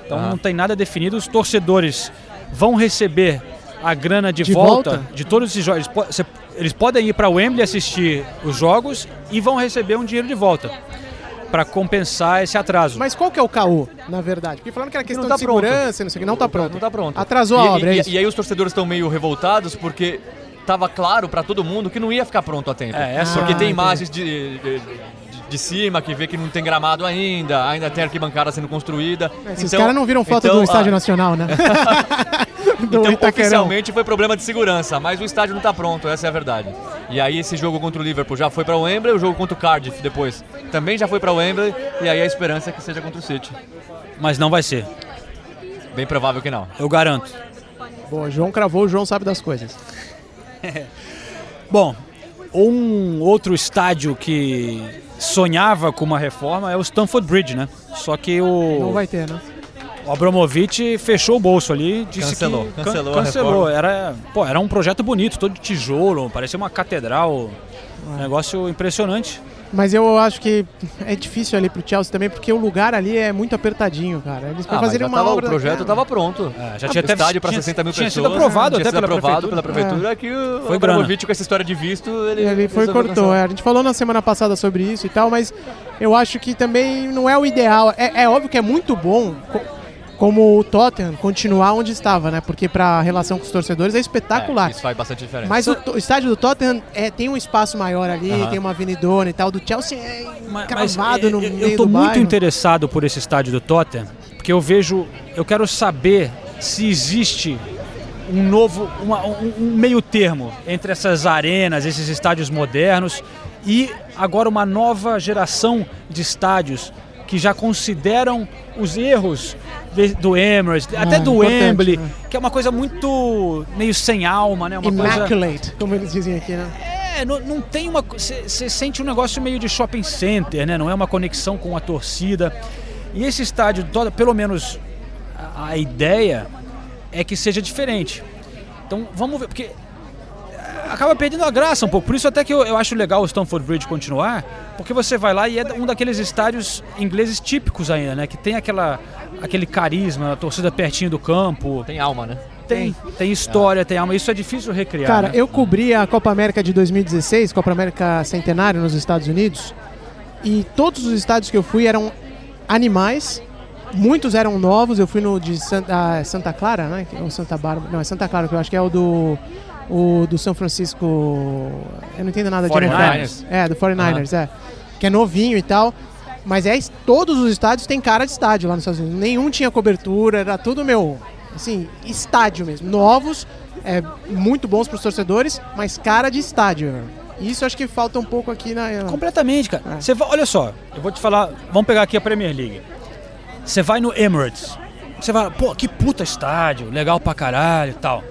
Então Aham. não tem nada definido. Os torcedores vão receber a grana de, De volta, volta? de todos esses jogos. Eles, eles podem ir para Wembley assistir os jogos e vão receber um dinheiro de volta para compensar esse atraso. Mas qual que é o caô, na verdade? Porque falando que era questão tá de segurança, não sei o que, não tá pronto. Não tá pronto. Atrasou e, a obra, e, é isso? e aí os torcedores estão meio revoltados porque tava claro para todo mundo que não ia ficar pronto a tempo. É, essa- porque Ah, tem entendi. imagens de, de, de- de cima que vê que não tem gramado ainda, ainda tem arquibancada sendo construída. Esses Então- caras não viram foto então, do Estádio ah, Nacional, né? do Então, Itaquerão. oficialmente foi problema de segurança, mas o estádio não está pronto, essa é a verdade. E aí esse jogo contra o Liverpool já foi para o Wembley, o jogo contra o Cardiff depois também já foi para o Wembley, e aí a esperança é que seja contra o City. Mas não vai ser, Bem provável que não. eu garanto. Boa, João cravou, o João sabe das coisas. Bom, um outro estádio que sonhava com uma reforma é o Stamford Bridge, né? Só que o, Não vai ter, né? o Abramovich fechou o bolso ali, disse Cancelou, que can- cancelou a cancelou. Era, pô, era um projeto bonito, todo de tijolo, parecia uma catedral, um negócio impressionante. Mas eu acho que é difícil ali pro Chelsea também, porque o lugar ali é muito apertadinho, cara. Eles Ah, fazerem uma tava, obra o projeto estava pronto. É, já Ah, tinha até- estádio para tinha- 60 mil tinha pessoas. sido aprovado tinha até sido pela aprovado prefeitura. pela prefeitura é. que o Foi. Abramovich com essa história de visto, ele, Ele foi cortou, é. A gente falou na semana passada sobre isso e tal, mas eu acho que também não é o ideal. É, é óbvio que é muito bom, como o Tottenham, continuar onde estava, né? Porque pra relação com os torcedores é espetacular. É, isso faz bastante diferença. Mas o, o estádio do Tottenham é, tem um espaço maior ali, tem uma avenidona e tal. Do Chelsea é Mas cravado eu- no eu, meio eu tô do muito bairro. interessado por esse estádio do Tottenham, porque eu vejo, eu quero saber se existe um novo, uma- um, um meio termo entre essas arenas, esses estádios modernos e agora uma nova geração de estádios que já consideram os erros de- do Emirates, até do Wembley, né? que é uma coisa muito meio sem alma, né? Uma coisa Immaculate, como eles dizem aqui, né? é, não, não tem uma. Você sente um negócio meio de shopping center, né? Não é uma conexão com a torcida. E esse estádio, todo, pelo menos a, a ideia é que seja diferente. Então vamos ver, porque acaba perdendo a graça um pouco. Por isso até que eu, eu acho legal o Stamford Bridge continuar, porque você vai lá e é um daqueles estádios ingleses típicos ainda, né? Que tem aquela, aquele carisma, a torcida pertinho do campo. Tem alma, né? Tem, tem história, tem alma. Isso é difícil recriar. Cara, né? eu cobri a Copa América de 2016, Copa América Centenário nos Estados Unidos, e todos os estádios que eu fui eram animais, muitos eram novos. Eu fui no de Santa, ah, Santa Clara, né? Ou Santa Bárbara. Não, é Santa Clara, que eu acho que é o do. O do São Francisco. Eu não entendo nada de 49ers. NFL. É, do 49ers, é. Que é novinho e tal. Mas é, todos os estádios têm cara de estádio lá nos Estados Unidos. Nenhum tinha cobertura, era tudo meu. Assim, estádio mesmo. Novos, é, muito bons para os torcedores, mas cara de estádio. Isso acho que falta um pouco aqui na. Completamente, cara. Você vai- olha só, eu vou te falar, vamos pegar aqui a Premier League. Você vai no Emirates, você vai, pô, que puta estádio, legal pra caralho e tal.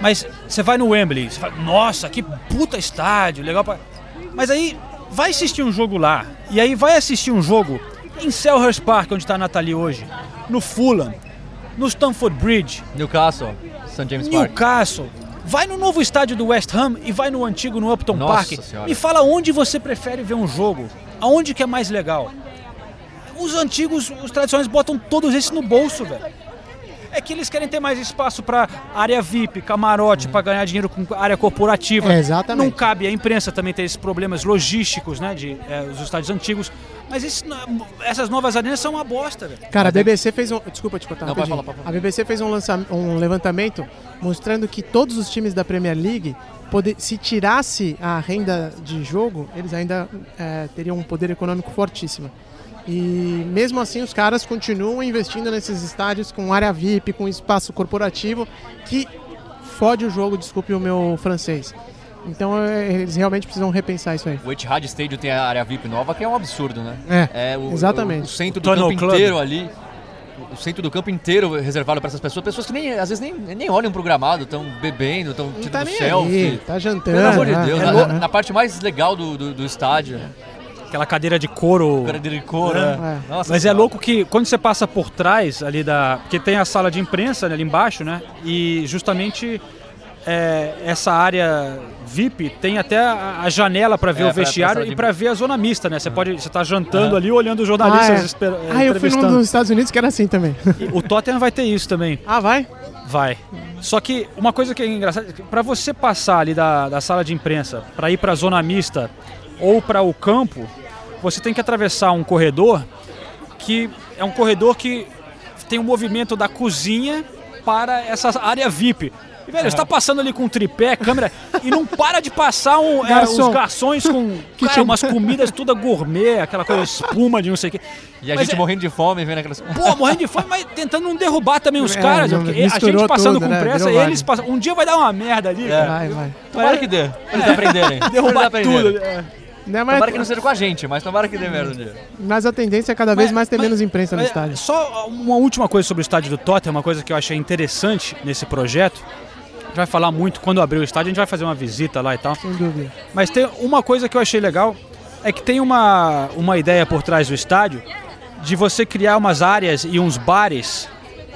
Mas você vai no Wembley, você fala, nossa, que puta estádio, legal pra. Mas aí vai assistir um jogo lá, e aí vai assistir um jogo em Selhurst Park, onde tá a Nathalie hoje, no Fulham, no Stamford Bridge, Newcastle, St. James Park. Newcastle. Vai no novo estádio do West Ham e vai no antigo no Upton Nossa Park. Senhora. Me fala onde você prefere ver um jogo. Aonde que é mais legal? Os antigos, os tradicionais botam todos esses no bolso, velho. É que eles querem ter mais espaço pra área VIP, camarote, pra ganhar dinheiro com área corporativa. É, exatamente. Não cabe a imprensa também ter esses problemas logísticos, né, de eh, os estádios antigos. Mas não- essas novas arenas são uma bosta, velho. Cara, a BBC fez um. Desculpa te cortar. Não, pode rapidinho. falar, pode falar. A BBC fez um, lança- um levantamento mostrando que todos os times da Premier League, pode- se tirasse a renda de jogo, eles ainda eh, teriam um poder econômico fortíssimo. E mesmo assim, os caras continuam investindo nesses estádios com área VIP, com espaço corporativo, que fode o jogo, desculpe o meu francês. Então eh, eles realmente precisam repensar isso aí. O Etihad Stadium tem a área VIP nova, que é um absurdo, né? É, o, exatamente. O, o centro O do campo Club. inteiro ali. O centro do campo inteiro reservado para essas pessoas. Pessoas que nem, às vezes nem, nem olham pro gramado, estão bebendo, estão tirando tá nem selfie. aí, tá jantando, Pelo amor de né? Deus, É na, na parte mais legal do, do, do estádio. Aquela cadeira de couro. Cadeira de couro, É. né? Nossa Mas é louco que quando você passa por trás ali da. Porque tem a sala de imprensa né, ali embaixo, né? E justamente é, essa área VIP tem até a, a janela para ver É, o pra- pra vestiário de- e para ver a zona mista, né? Você pode. Você tá jantando ali olhando os jornalistas ah, é. esper- ah, eu fui num entrevistando. dos Estados Unidos que era assim também. E O Tottenham vai ter isso também. ah, vai? Vai. Só que uma coisa que é engraçada, para você passar ali da, da sala de imprensa para ir para a zona mista ou para o campo, você tem que atravessar um corredor que é um corredor que tem um movimento da cozinha para essa área VIP. E, velho, você tá passando ali com um tripé, câmera, e não para de passar um, é, Garçom. os garçons com Que cara, tinha- umas comidas toda gourmet, aquela coisa espuma de não sei o quê. E a Mas gente é- morrendo de fome, vendo aquelas. Pô, morrendo de fome, mas tentando não derrubar também os É, caras. não, porque a gente passando tudo, com né? pressa, eles passam. Um dia vai dar uma merda ali. cara. Vai, vai. Tomara que dê. Pra eles aprenderem. Pra Derrubar eles aprenderem. tudo. É. Né, mas, Tomara que não seja com a gente, mas tomara que dê merda um dia. mas a tendência é cada vez Mas- mais ter mas- menos imprensa no Mas, estádio. Só uma última coisa sobre o estádio do Tottenham, uma coisa que eu achei interessante nesse projeto. A gente vai falar muito quando abrir o estádio, a gente vai fazer uma visita lá e tal. Sem dúvida. Mas tem uma coisa que eu achei legal, é que tem uma, uma ideia por trás do estádio de você criar umas áreas e uns bares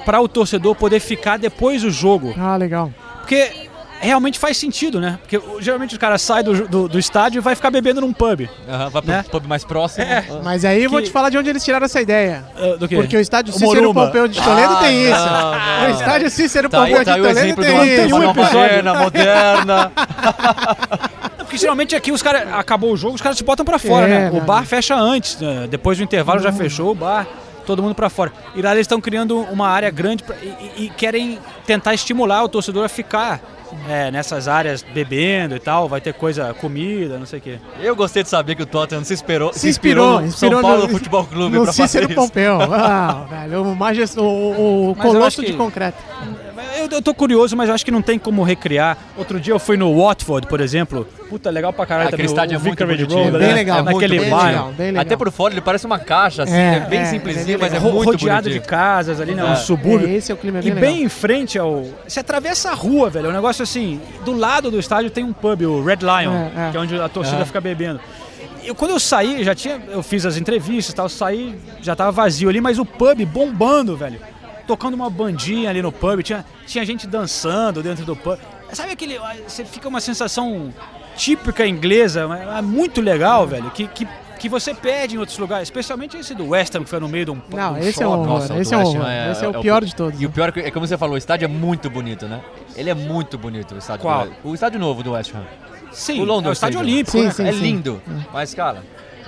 para o torcedor poder ficar depois do jogo. Ah, legal. Porque realmente faz sentido, né? Porque o- geralmente o cara sai do, do, do estádio e vai ficar bebendo num pub. Aham, vai pro Né? pub mais próximo. É. Mas aí eu vou Que- te falar de onde eles tiraram essa ideia. Ah, do quê? Porque o estádio O Cícero. Pompeu de Toledo Ah, tem isso. não, não. O estádio Cícero Tá Pompeu tá aí de o Toledo tem uma, isso. uma um episódio. moderna. Porque geralmente aqui os caras, acabou o jogo, os caras se botam pra fora, É, né? O não, bar não. fecha antes, né? depois do intervalo já fechou o bar, todo mundo pra fora. E lá eles estão criando uma área grande pra- e, e- e querem tentar estimular o torcedor a ficar é, nessas áreas bebendo e tal, vai ter coisa, comida, não sei o quê. Eu gostei de saber que o Tottenham se inspirou, Se inspirou, no inspirou São Paulo no, Futebol Clube no pra fazer Cícero isso. Pompeu. Ah, velho, o, majest... o, o, colosso que- de concreto. Eu, eu tô curioso, mas eu acho que não tem como recriar. Outro dia eu fui no Watford, por exemplo. Puta, legal pra caralho Aquele estádio o é muito bonitinho. Road, Bem né? legal, É naquele bem bairro. legal, bem legal. Até por fora ele parece uma caixa, assim, É, é, bem é, simplesinho, é mas é muito rodeado bonitinho. de casas ali, né? É. Um subúrbio. É, esse é o clima E bem bem legal. em frente ao. Você atravessa a rua, velho. É um negócio assim. Do lado do estádio tem um pub, o Red Lion, É, é. que é onde a torcida É. fica bebendo. Eu, quando eu saí, já tinha. Eu fiz as entrevistas e tal, saí, já tava vazio ali, mas o pub bombando, velho. Tocando uma bandinha ali no pub, tinha, tinha gente dançando dentro do pub. Sabe aquele. Você fica uma sensação típica inglesa, mas é muito legal, velho, que, que, que você perde em outros lugares, especialmente esse do West Ham, que foi no meio de um Não, de esse é um shopping. horror, Nossa, o esse é um. Esse é o pior de todos. E o pior é que, é como você falou, o estádio é muito bonito, né? Ele é muito bonito, o estádio Qual? do- O estádio novo do West Ham. Sim, o London é o estádio Stadium. olímpico, Sim, né? sim, é sim. lindo, mas, cara...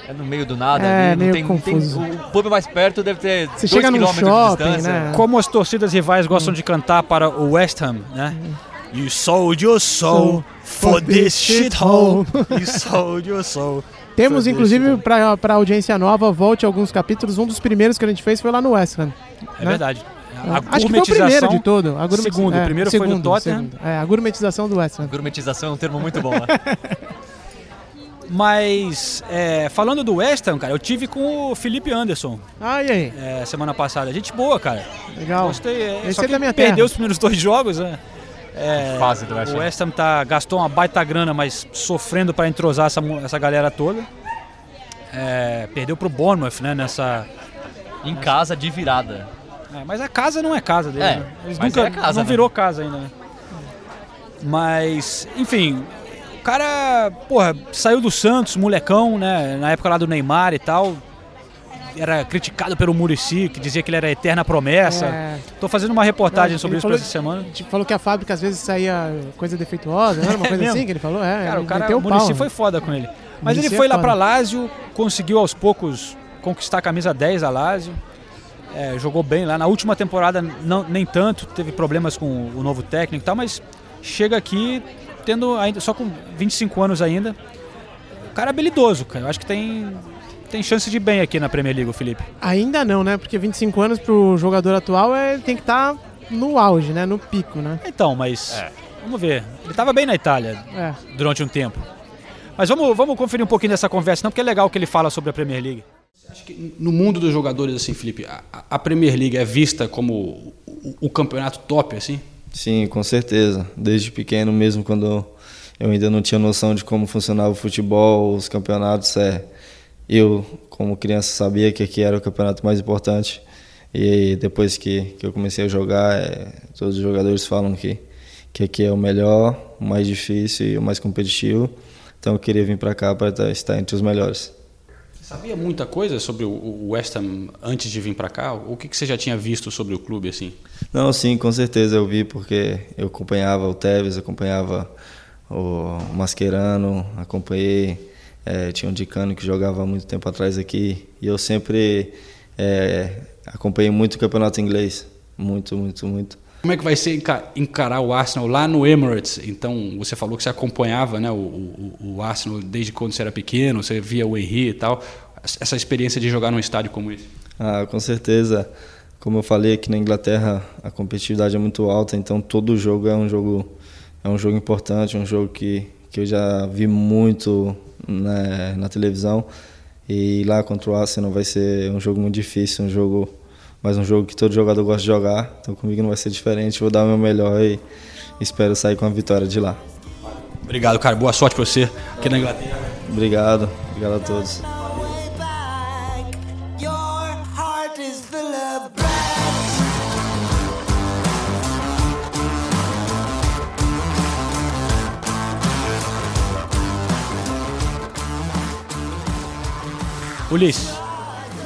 É no meio do nada, É, ali, não meio tem, não tem- confuso. o pub mais perto deve ter Você dois chega num quilômetros shopping, de distância. né? Como as torcidas rivais gostam de cantar para o West Ham, né? You sold your soul for this shithole. You sold your soul. Temos, inclusive, pra, pra audiência nova, volte alguns capítulos. Um dos primeiros que a gente fez foi lá no West Ham. É né? verdade. A Acho que foi o primeiro gourmetização- de todo. A gourmet- Segundo, é, o primeiro foi segundo, do Tottenham. segundo. É, a gourmetização do West Ham. Gourmetização é um termo muito bom, né? Mas, é, falando do West Ham, cara, eu tive com o Felipe Anderson Ah, e aí? é, semana passada. Gente boa, cara. Legal. Gostei. É, Esse só é que da minha perdeu terra. os primeiros dois jogos, né? É, Fase do West Ham. O West Ham tá, gastou uma baita grana, mas sofrendo para entrosar essa, essa galera toda. É, perdeu pro Bournemouth, né? Nessa. Em casa de virada. É, mas a casa não é casa dele. É, né? Eles mas nunca é casa, não né? virou casa ainda, né? Mas, enfim, cara, porra, saiu do Santos, molecão, né? Na época lá do Neymar e tal. Era criticado pelo Murici, que dizia que ele era a eterna promessa. É. Tô fazendo uma reportagem Não, sobre isso pra falou- essa semana. Tipo, falou que a fábrica às vezes saía coisa defeituosa, não era uma É coisa mesmo? assim que ele falou? É, Cara, o cara, o Muricy pau. foi foda com ele. Mas ele é foi lá foda. pra Lazio, conseguiu aos poucos conquistar a camisa 10 da Lazio. É, jogou bem lá. Na última temporada, não, nem tanto, teve problemas com o novo técnico e tal, mas chega aqui tendo ainda só com 25 anos ainda. O cara é habilidoso, cara. Eu acho que tem, tem chance de bem aqui na Premier League, o Felipe. Ainda não, né? Porque 25 anos pro jogador atual é, ele tem que estar no auge, né? No pico, né? Então, mas vamos ver. Ele estava bem na Itália É. durante um tempo. Mas vamos, vamos conferir um pouquinho dessa conversa, não, porque é legal o que ele fala sobre a Premier League. No mundo dos jogadores, assim, Felipe, a, a Premier League é vista como o, o- o campeonato top, assim? Sim, com certeza. Desde pequeno mesmo, quando eu ainda não tinha noção de como funcionava o futebol, os campeonatos, é, eu, como criança, sabia que aqui era o campeonato mais importante. E depois que, que eu comecei a jogar, é, todos os jogadores falam que, que aqui é o melhor, o mais difícil e o mais competitivo. Então eu queria vir para cá para estar entre os melhores. Sabia muita coisa sobre o, West Ham antes de vir para cá? O que, que você já tinha visto sobre o clube, assim? Não, sim, com certeza eu vi porque eu acompanhava o Tevez, acompanhava o Mascherano, acompanhei, eh, tinha um Dicano que jogava há muito tempo atrás aqui e eu sempre eh, acompanhei muito o campeonato inglês, muito, muito, muito. Como é que vai ser enca- encarar o Arsenal lá no Emirates? Então, você falou que você acompanhava né, o, o, o Arsenal desde quando você era pequeno, você via o Henry e tal. Essa experiência de jogar num estádio como esse. Ah, com certeza. Como eu falei aqui na Inglaterra, a competitividade é muito alta, então todo jogo é um jogo é um jogo importante, um jogo que, que eu já vi muito na, na televisão. E lá contra o Arsenal vai ser um jogo muito difícil, um jogo mas um jogo que todo jogador gosta de jogar. Então comigo não vai ser diferente, vou dar o meu melhor e espero sair com a vitória de lá. Obrigado, cara. Boa sorte pra você aqui na Inglaterra. Obrigado, obrigado a todos. Ulisses,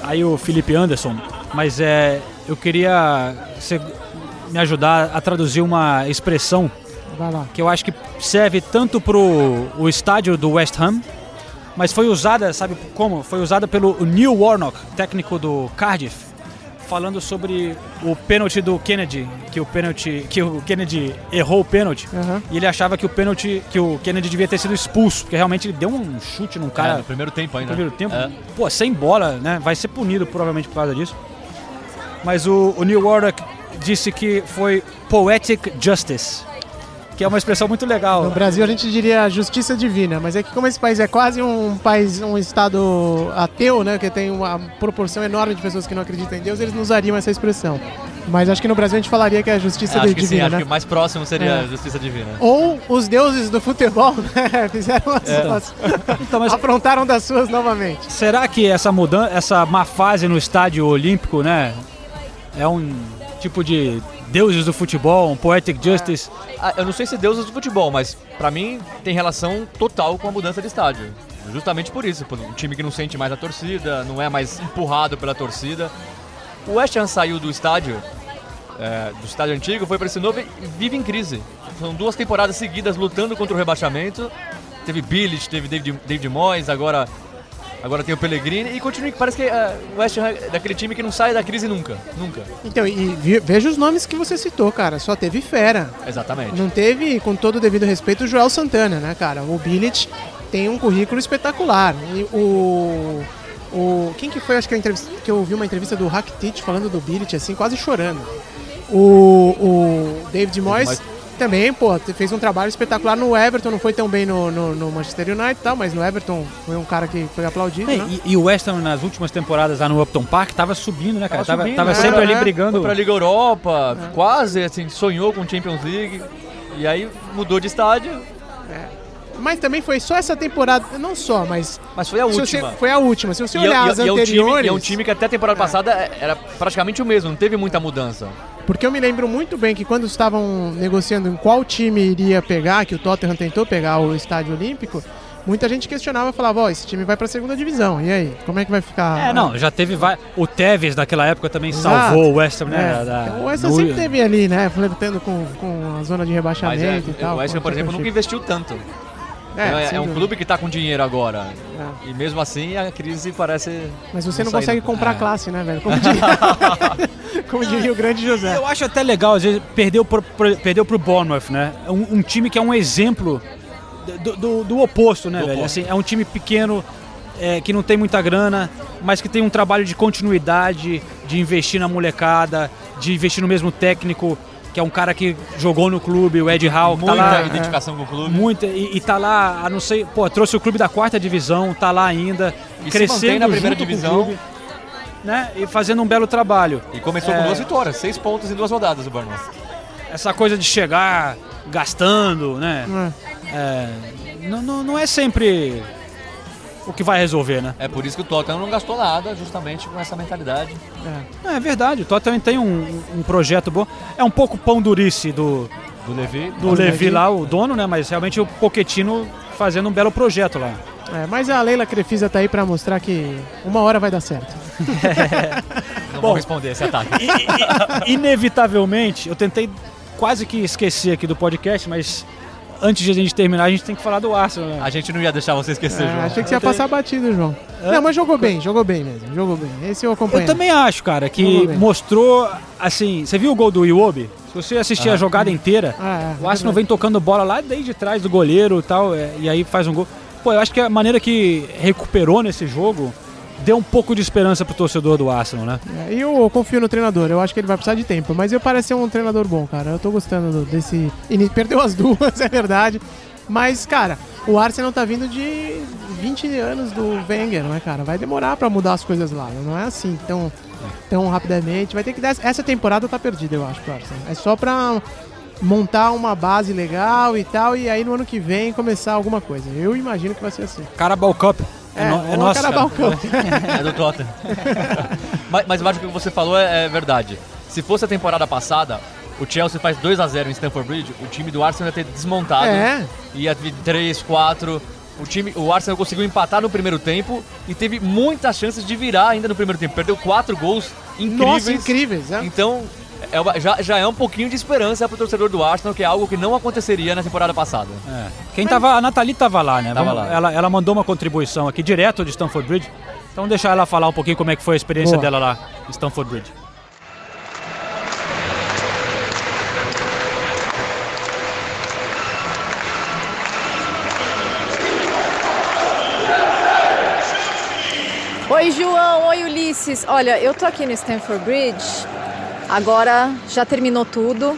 aí o Felipe Anderson, mas é, eu queria você me ajudar a traduzir uma expressão Vai lá. que eu acho que serve tanto para o estádio do West Ham, mas foi usada, sabe como? Foi usada pelo Neil Warnock, técnico do Cardiff, falando sobre o pênalti do Kennedy, que o pênalti, que o Kennedy errou o pênalti Aham. e ele achava que o pênalti, que o Kennedy devia ter sido expulso, porque realmente ele deu um chute num cara É, no primeiro tempo ainda. no primeiro tempo. É. Pô, sem bola, né? Vai ser punido provavelmente por causa disso. Mas o, o Neil Warnock disse que foi poetic justice, que é uma expressão muito legal. No Brasil a gente diria justiça divina, mas é que como esse país é quase um país, um estado ateu, né, que tem uma proporção enorme de pessoas que não acreditam em Deus, eles não usariam essa expressão. Mas acho que no Brasil a gente falaria que é justiça acho que sim, divina, acho né? que o mais próximo seria É. a justiça divina. Ou os deuses do futebol, né, fizeram as É. suas... Então, aprontaram das suas novamente. Será que essa mudança, essa má fase no estádio olímpico, né, é um tipo de deuses do futebol, um poetic justice. Ah, Eu não sei se deuses do futebol, mas pra mim tem relação total com a mudança de estádio. Justamente por isso, por um time que não sente mais a torcida, não é mais empurrado pela torcida. O West Ham saiu do estádio, é, do estádio antigo, foi para esse novo e vive em crise. São duas temporadas seguidas lutando contra o rebaixamento. Teve Billich, teve David, David Moyes, agora, agora tem o Pellegrini e continua. Parece que é, o West Ham é daquele time que não sai da crise nunca, nunca. Então, e veja os nomes que você citou, cara. Só teve fera. Exatamente. Não teve, com todo o devido respeito, o Joel Santana, né, cara? O Billet tem um currículo espetacular. E o. O, quem que foi, acho que, entrevista, que eu ouvi uma entrevista do Rakitic falando do Billet, assim, quase chorando. O, o David Moyes. Também, pô, fez um trabalho espetacular no Everton, não foi tão bem no, no, no Manchester United e tal, mas no Everton foi um cara que foi aplaudido, É, né? e, e o West Ham nas últimas temporadas lá no Upton Park tava subindo, né, cara? Tava, subindo, tava né? sempre ali É, brigando. Foi pra Liga Europa, quase, assim, sonhou com Champions League. E aí mudou de estádio. Mas também foi só essa temporada, não só, mas. Mas foi a se você- última. foi a última. Se você E é- olhar e é- as e é um time- anteriores. e é um time que até a temporada passada era praticamente o mesmo, não teve muita mudança. Porque eu me lembro muito bem que quando estavam negociando em qual time iria pegar, que o Tottenham tentou pegar o Estádio Olímpico, muita gente questionava, falava, ó, esse time vai pra segunda divisão. E aí, como é que vai ficar? É, não, já teve vai... O Tevez daquela época também Exato. salvou o West Ham, né? É. da- o West Ham sempre teve ali, né, flertando com, com a zona de rebaixamento é, e tal. o West Ham, por exemplo, nunca investiu tanto. É, Então, É, é um dúvida. clube que tá com dinheiro agora. E mesmo assim a crise parece. Mas você não sair consegue comprar É. classe, né, velho? Como como diria o grande José. Eu acho até legal, às vezes, perdeu pro, pro, perdeu pro Bournemouth, né? É Um, um time que é um exemplo do, do, do oposto, né, Do velho? oposto. Assim, é um time pequeno, é, que não tem muita grana, mas que tem um trabalho de continuidade, de investir na molecada, de investir no mesmo técnico, que é um cara que jogou no clube, o Ed que tá Muita lá. identificação com o clube. Muita, e, e tá lá, a não sei, pô, trouxe o clube da quarta divisão, tá lá ainda, E se crescendo mantém na primeira junto com o divisão. Né? E fazendo um belo trabalho. E começou É. com duas vitórias, seis pontos em duas rodadas o Bournemouth. essa coisa de chegar gastando, né? É, não, não, não é sempre o que vai resolver, né? É por isso que o Tottenham não gastou nada, justamente com essa mentalidade. É, é verdade, o Tottenham tem um, um projeto bom. É um pouco pão durice do, Do Levi. do Levi lá, o dono, né? Mas realmente o Pochettino fazendo um belo projeto lá. É, mas a Leila Crefisa tá aí pra mostrar que uma hora vai dar certo. Não Bom. vou responder esse ataque. Inevitavelmente, eu tentei quase que esquecer aqui do podcast, mas antes de a gente terminar, a gente tem que falar do Arsenal. Né? A gente não ia deixar você esquecer, É, João. achei que você ia passar batido, João. Não, mas jogou bem, jogou bem mesmo, jogou bem. Esse eu acompanhei. Eu também acho, cara, que mostrou, assim, você viu o gol do Iwobi? Se você assistir Ah. a jogada inteira, Ah, é, o Arsenal verdade. vem tocando bola lá desde trás do goleiro e tal, é, e aí faz um gol. Pô, eu acho que a maneira que recuperou nesse jogo deu um pouco de esperança pro torcedor do Arsenal, né? É, eu confio no treinador, eu acho que ele vai precisar de tempo. Mas eu parece ser um treinador bom, cara. Eu tô gostando do- desse. Ele perdeu as duas, é verdade. Mas, cara, o Arsenal tá vindo de 20 anos do Wenger, né, cara? Vai demorar pra mudar as coisas lá. Não é assim tão, tão rapidamente. Vai ter que dar. Essa temporada tá perdida, eu acho, pro Arsenal. É só pra montar uma base legal e tal. E aí no ano que vem começar alguma coisa. Eu imagino que vai ser assim. Carabao Cup. É, É, no- é nosso. Carabao Cup. É do Tottenham. mas, mas eu acho que o que você falou é, é verdade. Se fosse a temporada passada, o Chelsea faz 2 a 0 em Stamford Bridge, o time do Arsenal ia ter desmontado. É. Ia vir 3, 4. O, time, o Arsenal conseguiu empatar no primeiro tempo e teve muitas chances de virar ainda no primeiro tempo. Perdeu 4 gols incríveis. Nossa, incríveis, é. Então, é uma- já, já é um pouquinho de esperança pro torcedor do Arsenal, que é algo que não aconteceria na temporada passada. É. Quem tava, a Nathalie tava lá, né? Tava Vamos- lá. Ela, ela mandou uma contribuição aqui direto de Stamford Bridge. Então deixar ela falar um pouquinho como é que foi a experiência Boa. dela lá em Stamford Bridge. Oi, João. Oi, Ulisses. Olha, eu tô aqui no Stanford Bridge. Agora já terminou tudo.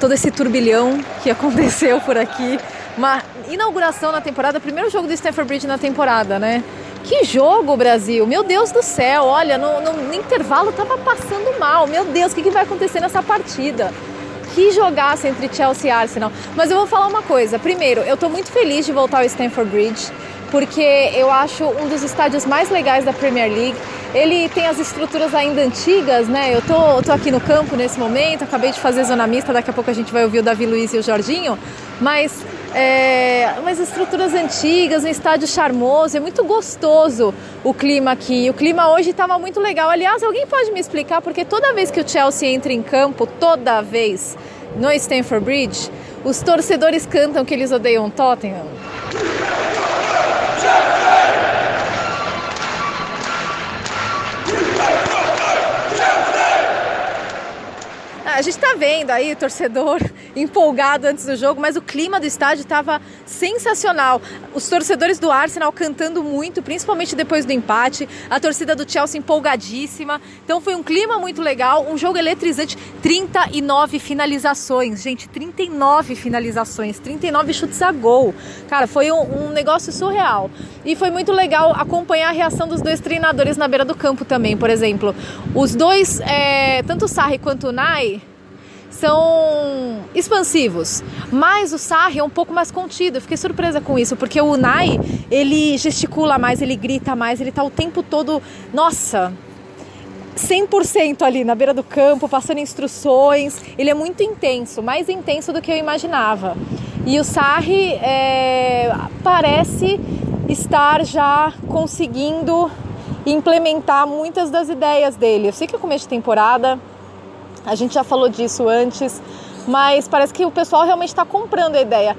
Todo esse turbilhão que aconteceu por aqui. Uma inauguração na temporada, primeiro jogo do Stanford Bridge na temporada, né? Que jogo, Brasil! Meu Deus do céu! Olha, no, no- no intervalo tava passando mal. Meu Deus, o que, que vai acontecer nessa partida? Que jogaço entre Chelsea e Arsenal. Mas eu vou falar uma coisa. Primeiro, eu tô muito feliz de voltar ao Stanford Bridge. Porque eu acho um dos estádios mais legais da Premier League. Ele tem as estruturas ainda antigas, né? Eu tô, tô aqui no campo nesse momento, acabei de fazer zona mista, daqui a pouco a gente vai ouvir o Davi Luiz e o Jorginho, mas é, umas estruturas antigas, um estádio charmoso, é muito gostoso o clima aqui. O clima hoje estava muito legal. Aliás, alguém pode me explicar porque toda vez que o Chelsea entra em campo, toda vez no Stamford Bridge, os torcedores cantam que eles odeiam Tottenham. A gente está vendo aí o torcedor empolgado antes do jogo, mas o clima do estádio estava sensacional. Os torcedores do Arsenal cantando muito, principalmente depois do empate. A torcida do Chelsea empolgadíssima. Então foi um clima muito legal, um jogo eletrizante. 39 finalizações, gente, 39 finalizações, 39 chutes a gol. Cara, foi um, um negócio surreal. E foi muito legal acompanhar a reação dos dois treinadores na beira do campo também, por exemplo. Os dois, é, tanto o Sarri quanto o Nai, são expansivos, mas o Sarri é um pouco mais contido. Eu fiquei surpresa com isso, porque o Unai, ele gesticula mais, ele grita mais, ele tá o tempo todo, nossa, 100% ali na beira do campo, passando instruções. Ele é muito intenso, mais intenso do que eu imaginava. E o Sarri é, parece estar já conseguindo implementar muitas das ideias dele. Eu sei que é começo de temporada, a gente já falou disso antes, mas parece que o pessoal realmente está comprando a ideia.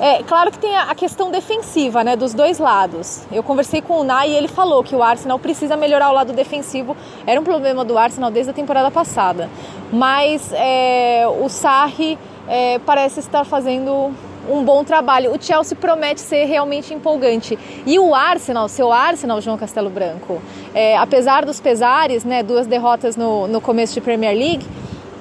É claro que tem a questão defensiva, né, dos dois lados. Eu conversei com o Nai e ele falou que o Arsenal precisa melhorar o lado defensivo. Era um problema do Arsenal desde a temporada passada, mas é, o Sarri é, parece estar fazendo um bom trabalho. O Chelsea promete ser realmente empolgante. E o Arsenal, seu Arsenal, João Castelo Branco, é, apesar dos pesares, né, duas derrotas no, no começo de Premier League,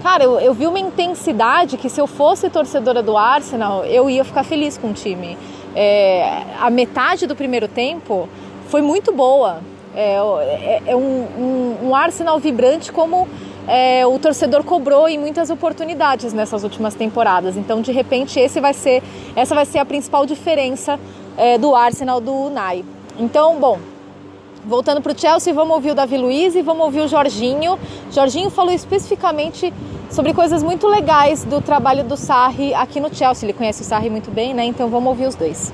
cara, eu, eu vi uma intensidade que se eu fosse torcedora do Arsenal, eu ia ficar feliz com o time. É, a metade do primeiro tempo foi muito boa. É, é, é um, um, um Arsenal vibrante como é, o torcedor cobrou em muitas oportunidades nessas últimas temporadas. Então, de repente, esse vai ser, essa vai ser a principal diferença é, do Arsenal do Unai. Então, bom, voltando para o Chelsea, vamos ouvir o Davi Luiz e vamos ouvir o Jorginho. Jorginho falou especificamente sobre coisas muito legais do trabalho do Sarri aqui no Chelsea. Ele conhece o Sarri muito bem, né? Então vamos ouvir os dois.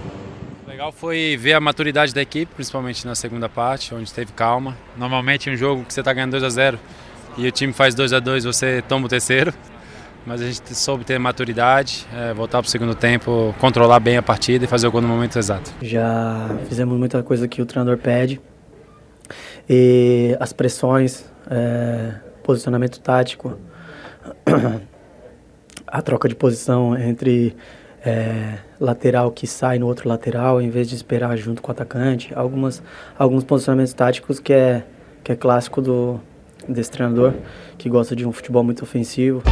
Legal foi ver a maturidade da equipe, principalmente na segunda parte, onde teve calma. Normalmente um jogo que você está ganhando 2 a 0 e o time faz 2 a 2 você toma o terceiro. Mas a gente soube ter maturidade, é, voltar para o segundo tempo, controlar bem a partida e fazer o gol no momento exato. Já fizemos muita coisa que o treinador pede. E as pressões, é, posicionamento tático, a troca de posição entre é, lateral que sai no outro lateral, em vez de esperar junto com o atacante. Algumas, alguns posicionamentos táticos que é, que é clássico do, desse treinador, que gosta de um futebol muito ofensivo.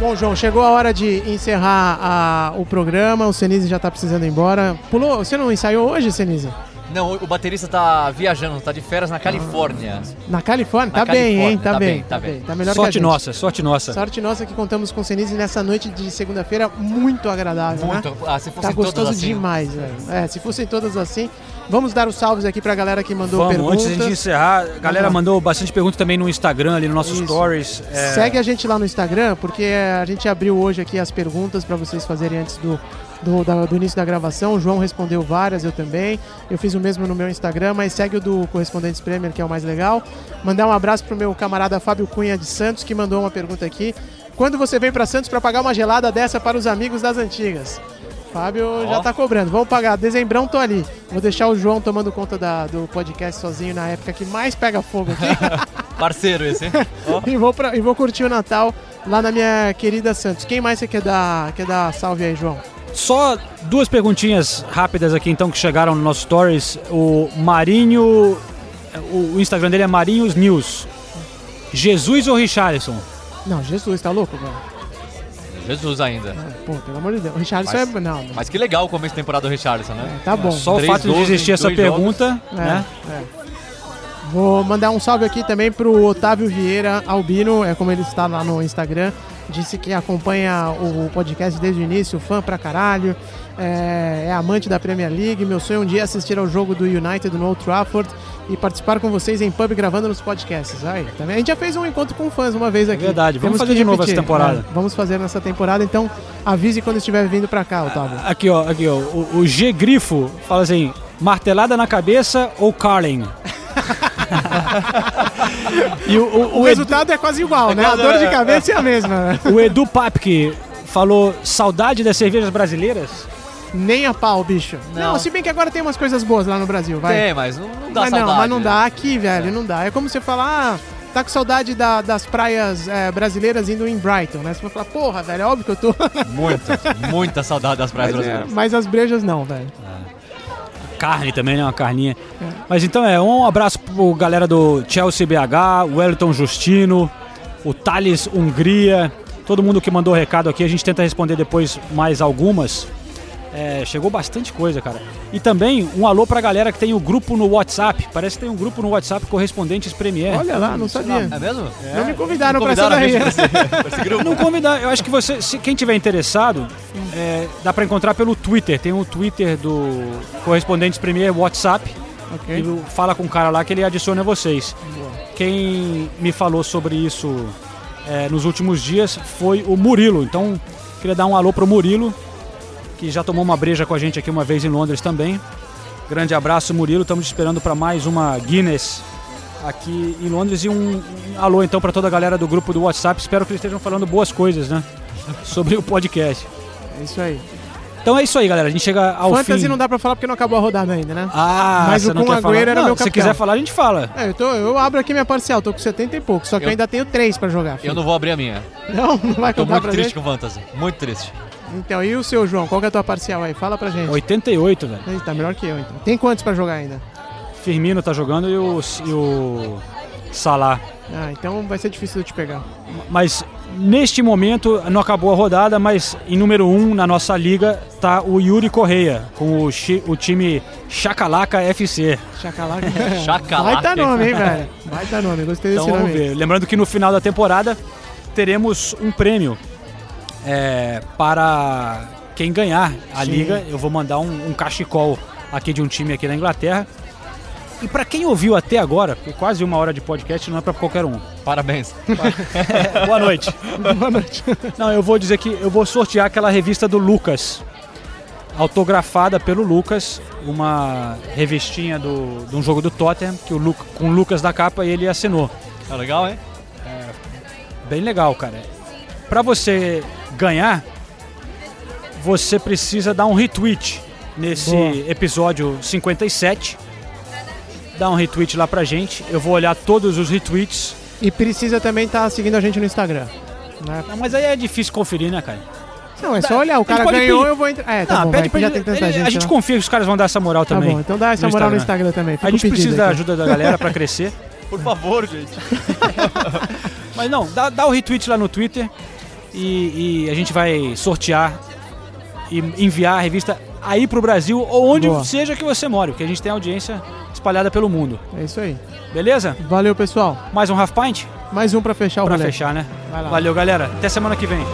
Bom, João, chegou a hora de encerrar a, o programa. O Senise já está precisando ir embora. Pulou? Você não ensaiou hoje, Senise? Não, o baterista tá viajando, tá de férias na Califórnia. Na Califórnia? Na tá bem, Califórnia, hein? Tá, tá bem, bem, tá bem. Tá melhor sorte que a gente. nossa, sorte nossa. Sorte nossa que contamos com o Senise nessa noite de segunda-feira muito agradável, Muito. né? Ah, se Tá fossem gostoso todas assim. demais, velho. É, se fossem todas assim. Vamos dar os salves aqui pra galera que mandou Vamos, perguntas. antes de a gente encerrar, a galera mandou bastante perguntas também no Instagram, ali no nosso Isso. stories. é, Segue a gente lá no Instagram, porque a gente abriu hoje aqui as perguntas para vocês fazerem antes do, do, da- do início da gravação. O João respondeu várias, eu também. Eu fiz o mesmo no meu Instagram, mas segue o do Correspondentes Premier, que é o mais legal. Mandar um abraço pro meu camarada Fábio Cunha de Santos, que mandou uma pergunta aqui. Quando você vem para Santos para pagar uma gelada dessa para os amigos das antigas? Fábio já tá cobrando. Vamos pagar. Dezembrão tô ali. Vou deixar o João tomando conta da- do podcast sozinho na época que mais pega fogo aqui. Parceiro esse, hein? Ó. e, vou pra- e vou curtir o Natal lá na minha querida Santos. Quem mais você quer dar, quer dar salve aí, João? Só duas perguntinhas rápidas aqui então que chegaram no nosso stories. O Marinho, o Instagram dele é Marinhos News. Jesus ou Richarlison? Não, Jesus, tá louco, velho? Jesus ainda. Pô, pelo amor de Deus. O Richardson Mas- é. Não, não. Mas que legal o começo de temporada do Richarlison, né? Tá bom. Só o fato de existir essa dois jogos. pergunta, É, né? é. Vou mandar um salve aqui também pro Otávio Vieira Albino, é como ele está lá no Instagram. Disse que acompanha o podcast desde o início, fã pra caralho, é, é amante da Premier League. Meu sonho é um dia assistir ao jogo do United no Old Trafford e participar com vocês em pub gravando nos podcasts. Aí, também. A gente já fez um encontro com fãs uma vez aqui. É verdade, vamos Temos fazer de novo essa temporada. É, vamos fazer nessa temporada, então avise quando estiver vindo pra cá, Otávio. Aqui, ó, aqui, ó. O, o G Grifo fala assim: martelada na cabeça ou Carling? e o, o, O, o Edu, resultado é quase igual, né? A dor de é, cabeça é a mesma. né? o Edu Papke falou saudade das cervejas brasileiras. Nem a pau, bicho. Não. Não. se bem que agora tem umas coisas boas lá no Brasil, vai. Tem, mas não, não dá mas saudade. não, mas não né? dá aqui, velho, não dá. É como você falar, ah, tá com saudade da- das praias é, brasileiras indo em Brighton, né? Você vai falar, porra, velho, é óbvio que eu tô. Muita, muita saudade das praias mas, é, brasileiras. mas as brejas não, velho. Carne também, né? Uma carninha. Mas então é, um abraço pro galera do Chelsea BH, o Wellington Justino, o Thales Hungria, todo mundo que mandou recado aqui. A gente tenta responder depois mais algumas. É, chegou bastante coisa, cara. E também um alô pra galera que tem o grupo no WhatsApp. Parece que tem um grupo no WhatsApp Correspondentes Premier. Olha lá, não Sei sabia. É mesmo? Não me convidaram Não pra essa convidaram a daí. esse-? Não convidar, eu acho que você, se quem tiver interessado, é, dá pra encontrar pelo Twitter. Tem o Twitter do Correspondentes Premier WhatsApp. Ok. E fala com o cara lá que ele adiciona vocês. Quem me falou sobre isso é, nos últimos dias foi o Murilo. Então, queria dar um alô pro Murilo, que já tomou uma breja com a gente aqui uma vez em Londres também. Grande abraço, Murilo. Estamos te esperando para mais uma Guinness aqui em Londres. E um, alô então para toda a galera do grupo do WhatsApp. Espero que eles estejam falando boas coisas, né? Sobre o podcast. É isso aí. Então é isso aí, galera. A gente chega ao Fantasy fim. não dá pra falar porque não acabou a rodada ainda, né? Ah, mas você o com? Agüero era Não, meu se capitão. quiser falar, a gente fala. É, eu, tô, eu abro aqui minha parcial, tô com 70 e pouco, só que eu, Eu- ainda tenho 3 pra jogar. Eu filho. não vou abrir a minha. Não, não vai Tô contar muito pra triste gente? com o Fantasy. Muito triste. Então, e o seu, João? Qual que é a tua parcial aí? Fala pra gente. 88, velho. Tá melhor que eu, então. Tem quantos pra jogar ainda? Firmino tá jogando e o, e o Salah. Ah, então vai ser difícil de te pegar. Mas neste momento não acabou a rodada, mas em número 1 um, na nossa liga tá o Yuri Correia com o, chi- o time Chacalaca FC. Chacalaca. Chacalaca. Vai dar nome, hein, velho? Vai dar nome, gostei Então desse vamos nome. aí. ver. Lembrando que no final da temporada teremos um prêmio é, para quem ganhar a Sim. liga. Eu vou mandar um, um cachecol aqui de um time aqui da Inglaterra. E para quem ouviu até agora, porque quase uma hora de podcast não é para qualquer um. Parabéns. Boa noite. Boa noite. Não, eu vou dizer que eu vou sortear aquela revista do Lucas, autografada pelo Lucas, uma revistinha do, de um jogo do Tottenham, que o Lu, com o Lucas da capa e ele assinou. Tá legal, hein? Bem legal, cara. Pra você ganhar, você precisa dar um retweet nesse Boa. episódio 57. Dá um retweet lá pra gente. Eu vou olhar todos os retweets. E precisa também estar seguindo a gente no Instagram. Né? Não, mas aí é difícil conferir, né, cara? Não, é só olhar. O cara ganhou, pedir- eu vou entrar. É, tá Não, bom, pede vai, pra ele- ele- gente. A gente né? confia que os caras vão dar essa moral Tá também. bom, então dá essa moral no Instagram também. Fica A gente precisa da aqui. ajuda da galera pra crescer. Por favor, gente. Mas não, dá, dá o retweet lá no Twitter e, e a gente vai sortear e enviar a revista aí pro Brasil ou onde Boa. seja que você mora, porque a gente tem audiência espalhada pelo mundo. É isso aí. Beleza? Valeu, pessoal. Mais um Half Pint? Mais um pra fechar o Pra rolê. fechar, né? Vai lá. Valeu, galera. Até semana que vem.